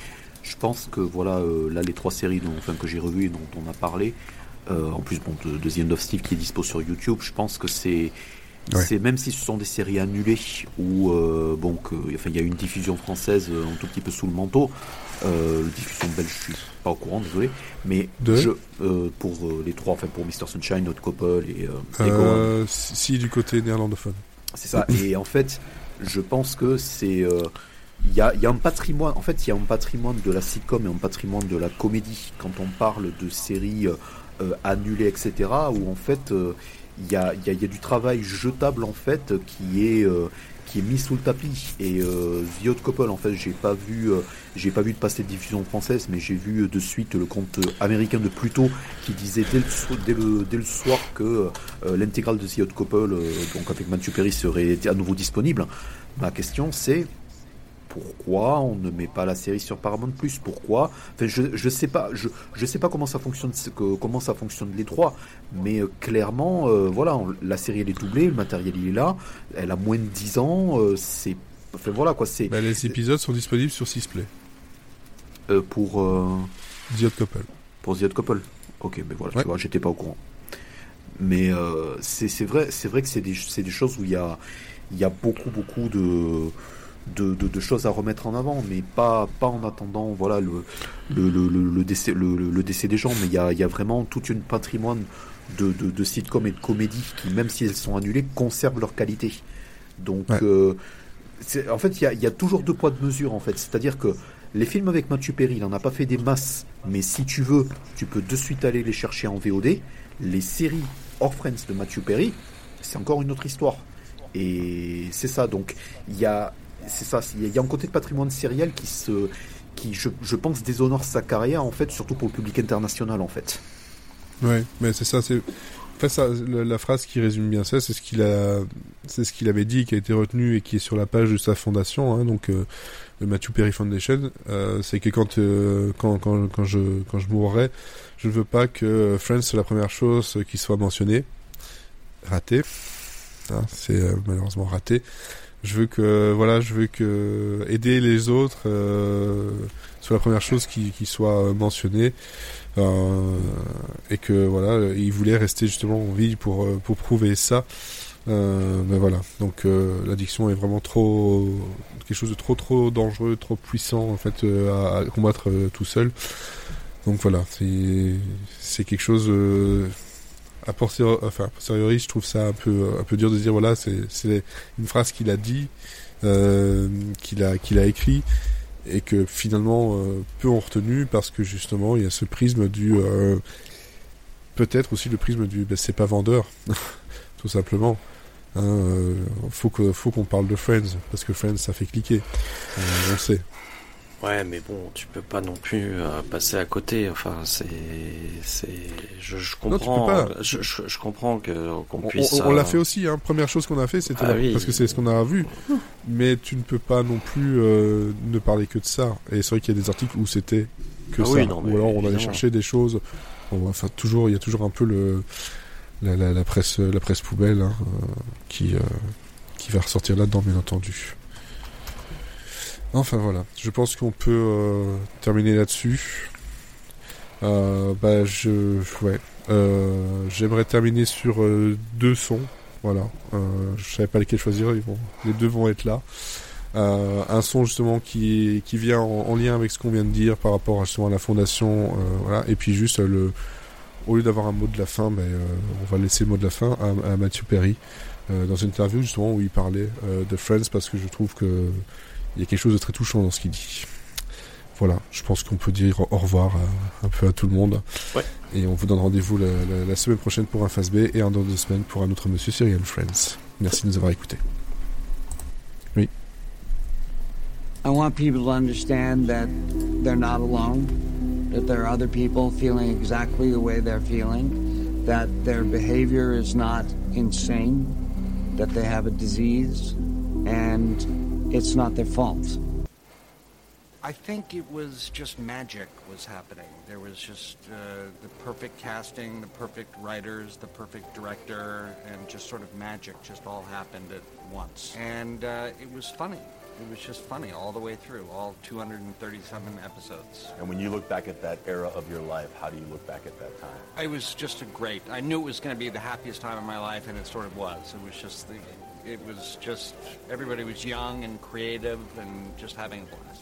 je pense que voilà, euh, là, les trois séries dont, enfin, que j'ai revues et dont on a parlé, euh, en plus, bon, de, de The End of Steve qui est dispo sur YouTube, je pense que c'est. Ouais. C'est même si ce sont des séries annulées ou euh, bon que enfin il y a une diffusion française un tout petit peu sous le manteau, euh, diffusion belge je suis pas au courant désolé, mais de je, pour les trois enfin pour Mr Sunshine, Hot Couple et, et si du côté néerlandophone. C'est ça et en fait je pense que c'est il euh, y, a, y, a, un patrimoine en fait il y a un patrimoine de la sitcom et un patrimoine de la comédie. Quand on parle de séries euh, annulées etc où en fait il y a, y, a, y a du travail jetable en fait qui est qui est mis sous le tapis. Et euh, The Hot Couple en fait j'ai pas vu euh, j'ai pas vu de passer de diffusion française mais j'ai vu euh, de suite le compte américain de Pluto qui disait dès le, soir que euh, l'intégrale de The Hot Couple donc avec Matthew Perry serait à nouveau disponible. Ma question c'est pourquoi on ne met pas la série sur Paramount Plus? Pourquoi? Enfin, je je sais pas, je je sais pas comment ça fonctionne, que, comment ça fonctionne les trois, mais euh, clairement, euh, voilà, on, la série elle est doublée, le matériel il est là, elle a moins de 10 ans, euh, c'est, enfin voilà quoi, c'est. Bah, les épisodes sont disponibles sur Sisplay. pour The Hot Couple. Pour The Hot Couple. Ok, mais voilà, ouais. tu vois, j'étais pas au courant. Mais c'est c'est vrai, c'est vrai que c'est des c'est des choses où il y a il y a beaucoup beaucoup de de, de, de, choses à remettre en avant, mais pas, pas en attendant voilà, le, le, le, le décès, le, le, décès des gens. Mais il y a, y a vraiment toute une patrimoine de, de, de sitcoms et de comédies qui, même si elles sont annulées, conservent leur qualité. Donc, ouais. euh, en fait, il y a, y a toujours deux poids de mesure, en fait. C'est-à-dire que les films avec Mathieu Perry, il n'en a pas fait des masses, mais si tu veux, tu peux de suite aller les chercher en VOD. Les séries hors Friends de Mathieu Perry, c'est encore une autre histoire. Et c'est ça, donc il y a, c'est ça, il y a un côté de patrimoine sériel qui se, qui je, pense déshonore sa carrière en fait, surtout pour le public international en fait. Mais c'est ça, en fait la, phrase qui résume bien ça, c'est ce qu'il a, c'est ce qu'il avait dit, qui a été retenu et qui est sur la page de sa fondation, hein, donc euh, le Matthew Perry Foundation, euh, c'est que quand, euh, quand quand quand je quand je mourrai, je ne veux pas que Friends soit la première chose qui soit mentionnée, raté, hein, c'est malheureusement raté je veux que voilà je veux que aider les autres euh, soit la première chose qui, qui soit mentionnée. Euh, et que voilà il voulait rester justement en vie pour pour prouver ça. Euh, mais voilà. Donc l'addiction est vraiment trop quelque chose de trop trop dangereux trop puissant en fait à, à combattre tout seul. Donc voilà. C'est quelque chose a posteriori, je trouve ça un peu, un peu dur de dire voilà, c'est une phrase qu'il a dit, euh, qu'il a, qu'il a écrit, et que finalement euh, peu ont retenu parce que justement il y a ce prisme du, euh, peut-être aussi le prisme du, ben, c'est pas vendeur, *laughs* tout simplement. Hein, euh, faut que, faut qu'on parle de Friends parce que Friends ça fait cliquer, on sait. Ouais, mais bon, tu peux pas non plus euh, passer à côté. Enfin, c'est, c'est, je, je comprends, non, je, je, je, comprends que qu'on on, puisse. On, on l'a fait aussi. Hein. Première chose qu'on a fait, c'était Ah oui. parce que c'est ce qu'on a vu. Mais tu ne peux pas non plus euh, ne parler que de ça. Et c'est vrai qu'il y a des articles où c'était que Ah ça. oui, non, Ou alors on allait chercher des choses. Bon, enfin, toujours, il y a toujours un peu le la, la, la presse, la presse poubelle hein, euh, qui euh, qui va ressortir là-dedans, bien entendu. Enfin voilà, je pense qu'on peut euh, terminer là-dessus. Euh, bah je ouais, euh, j'aimerais terminer sur deux sons. Voilà, je savais pas lesquels choisir. Vont, les deux vont être là. Un son justement qui vient en, en lien avec ce qu'on vient de dire par rapport justement à la fondation, voilà. Et puis juste le au lieu d'avoir un mot de la fin, ben, on va laisser le mot de la fin à, à Matthew Perry dans une interview justement où il parlait de Friends parce que je trouve que il y a quelque chose de très touchant dans ce qu'il dit. Voilà, je pense qu'on peut dire au revoir à- un peu à tout le monde. Ouais. Et on vous donne rendez-vous la, la- la semaine prochaine pour un Face B et un dans deux semaines pour un autre Monsieur Serial Friends. Merci de nous avoir écoutés. I want people to understand that they're not alone, that there are other people feeling exactly the way they're feeling, that their behavior is not insane, that they have a disease, and it's not their fault. I think it was just magic was happening. There was just uh, the perfect casting, the perfect writers, the perfect director, and just sort of magic just all happened at once. And uh, it was funny. It was just funny all the way through, all 237 episodes. And when you look back at that era of your life, how do you look back at that time? It was just a great. I knew it was going to be the happiest time of my life, and it sort of was. It was just the. It was just everybody was young and creative and just having a blast.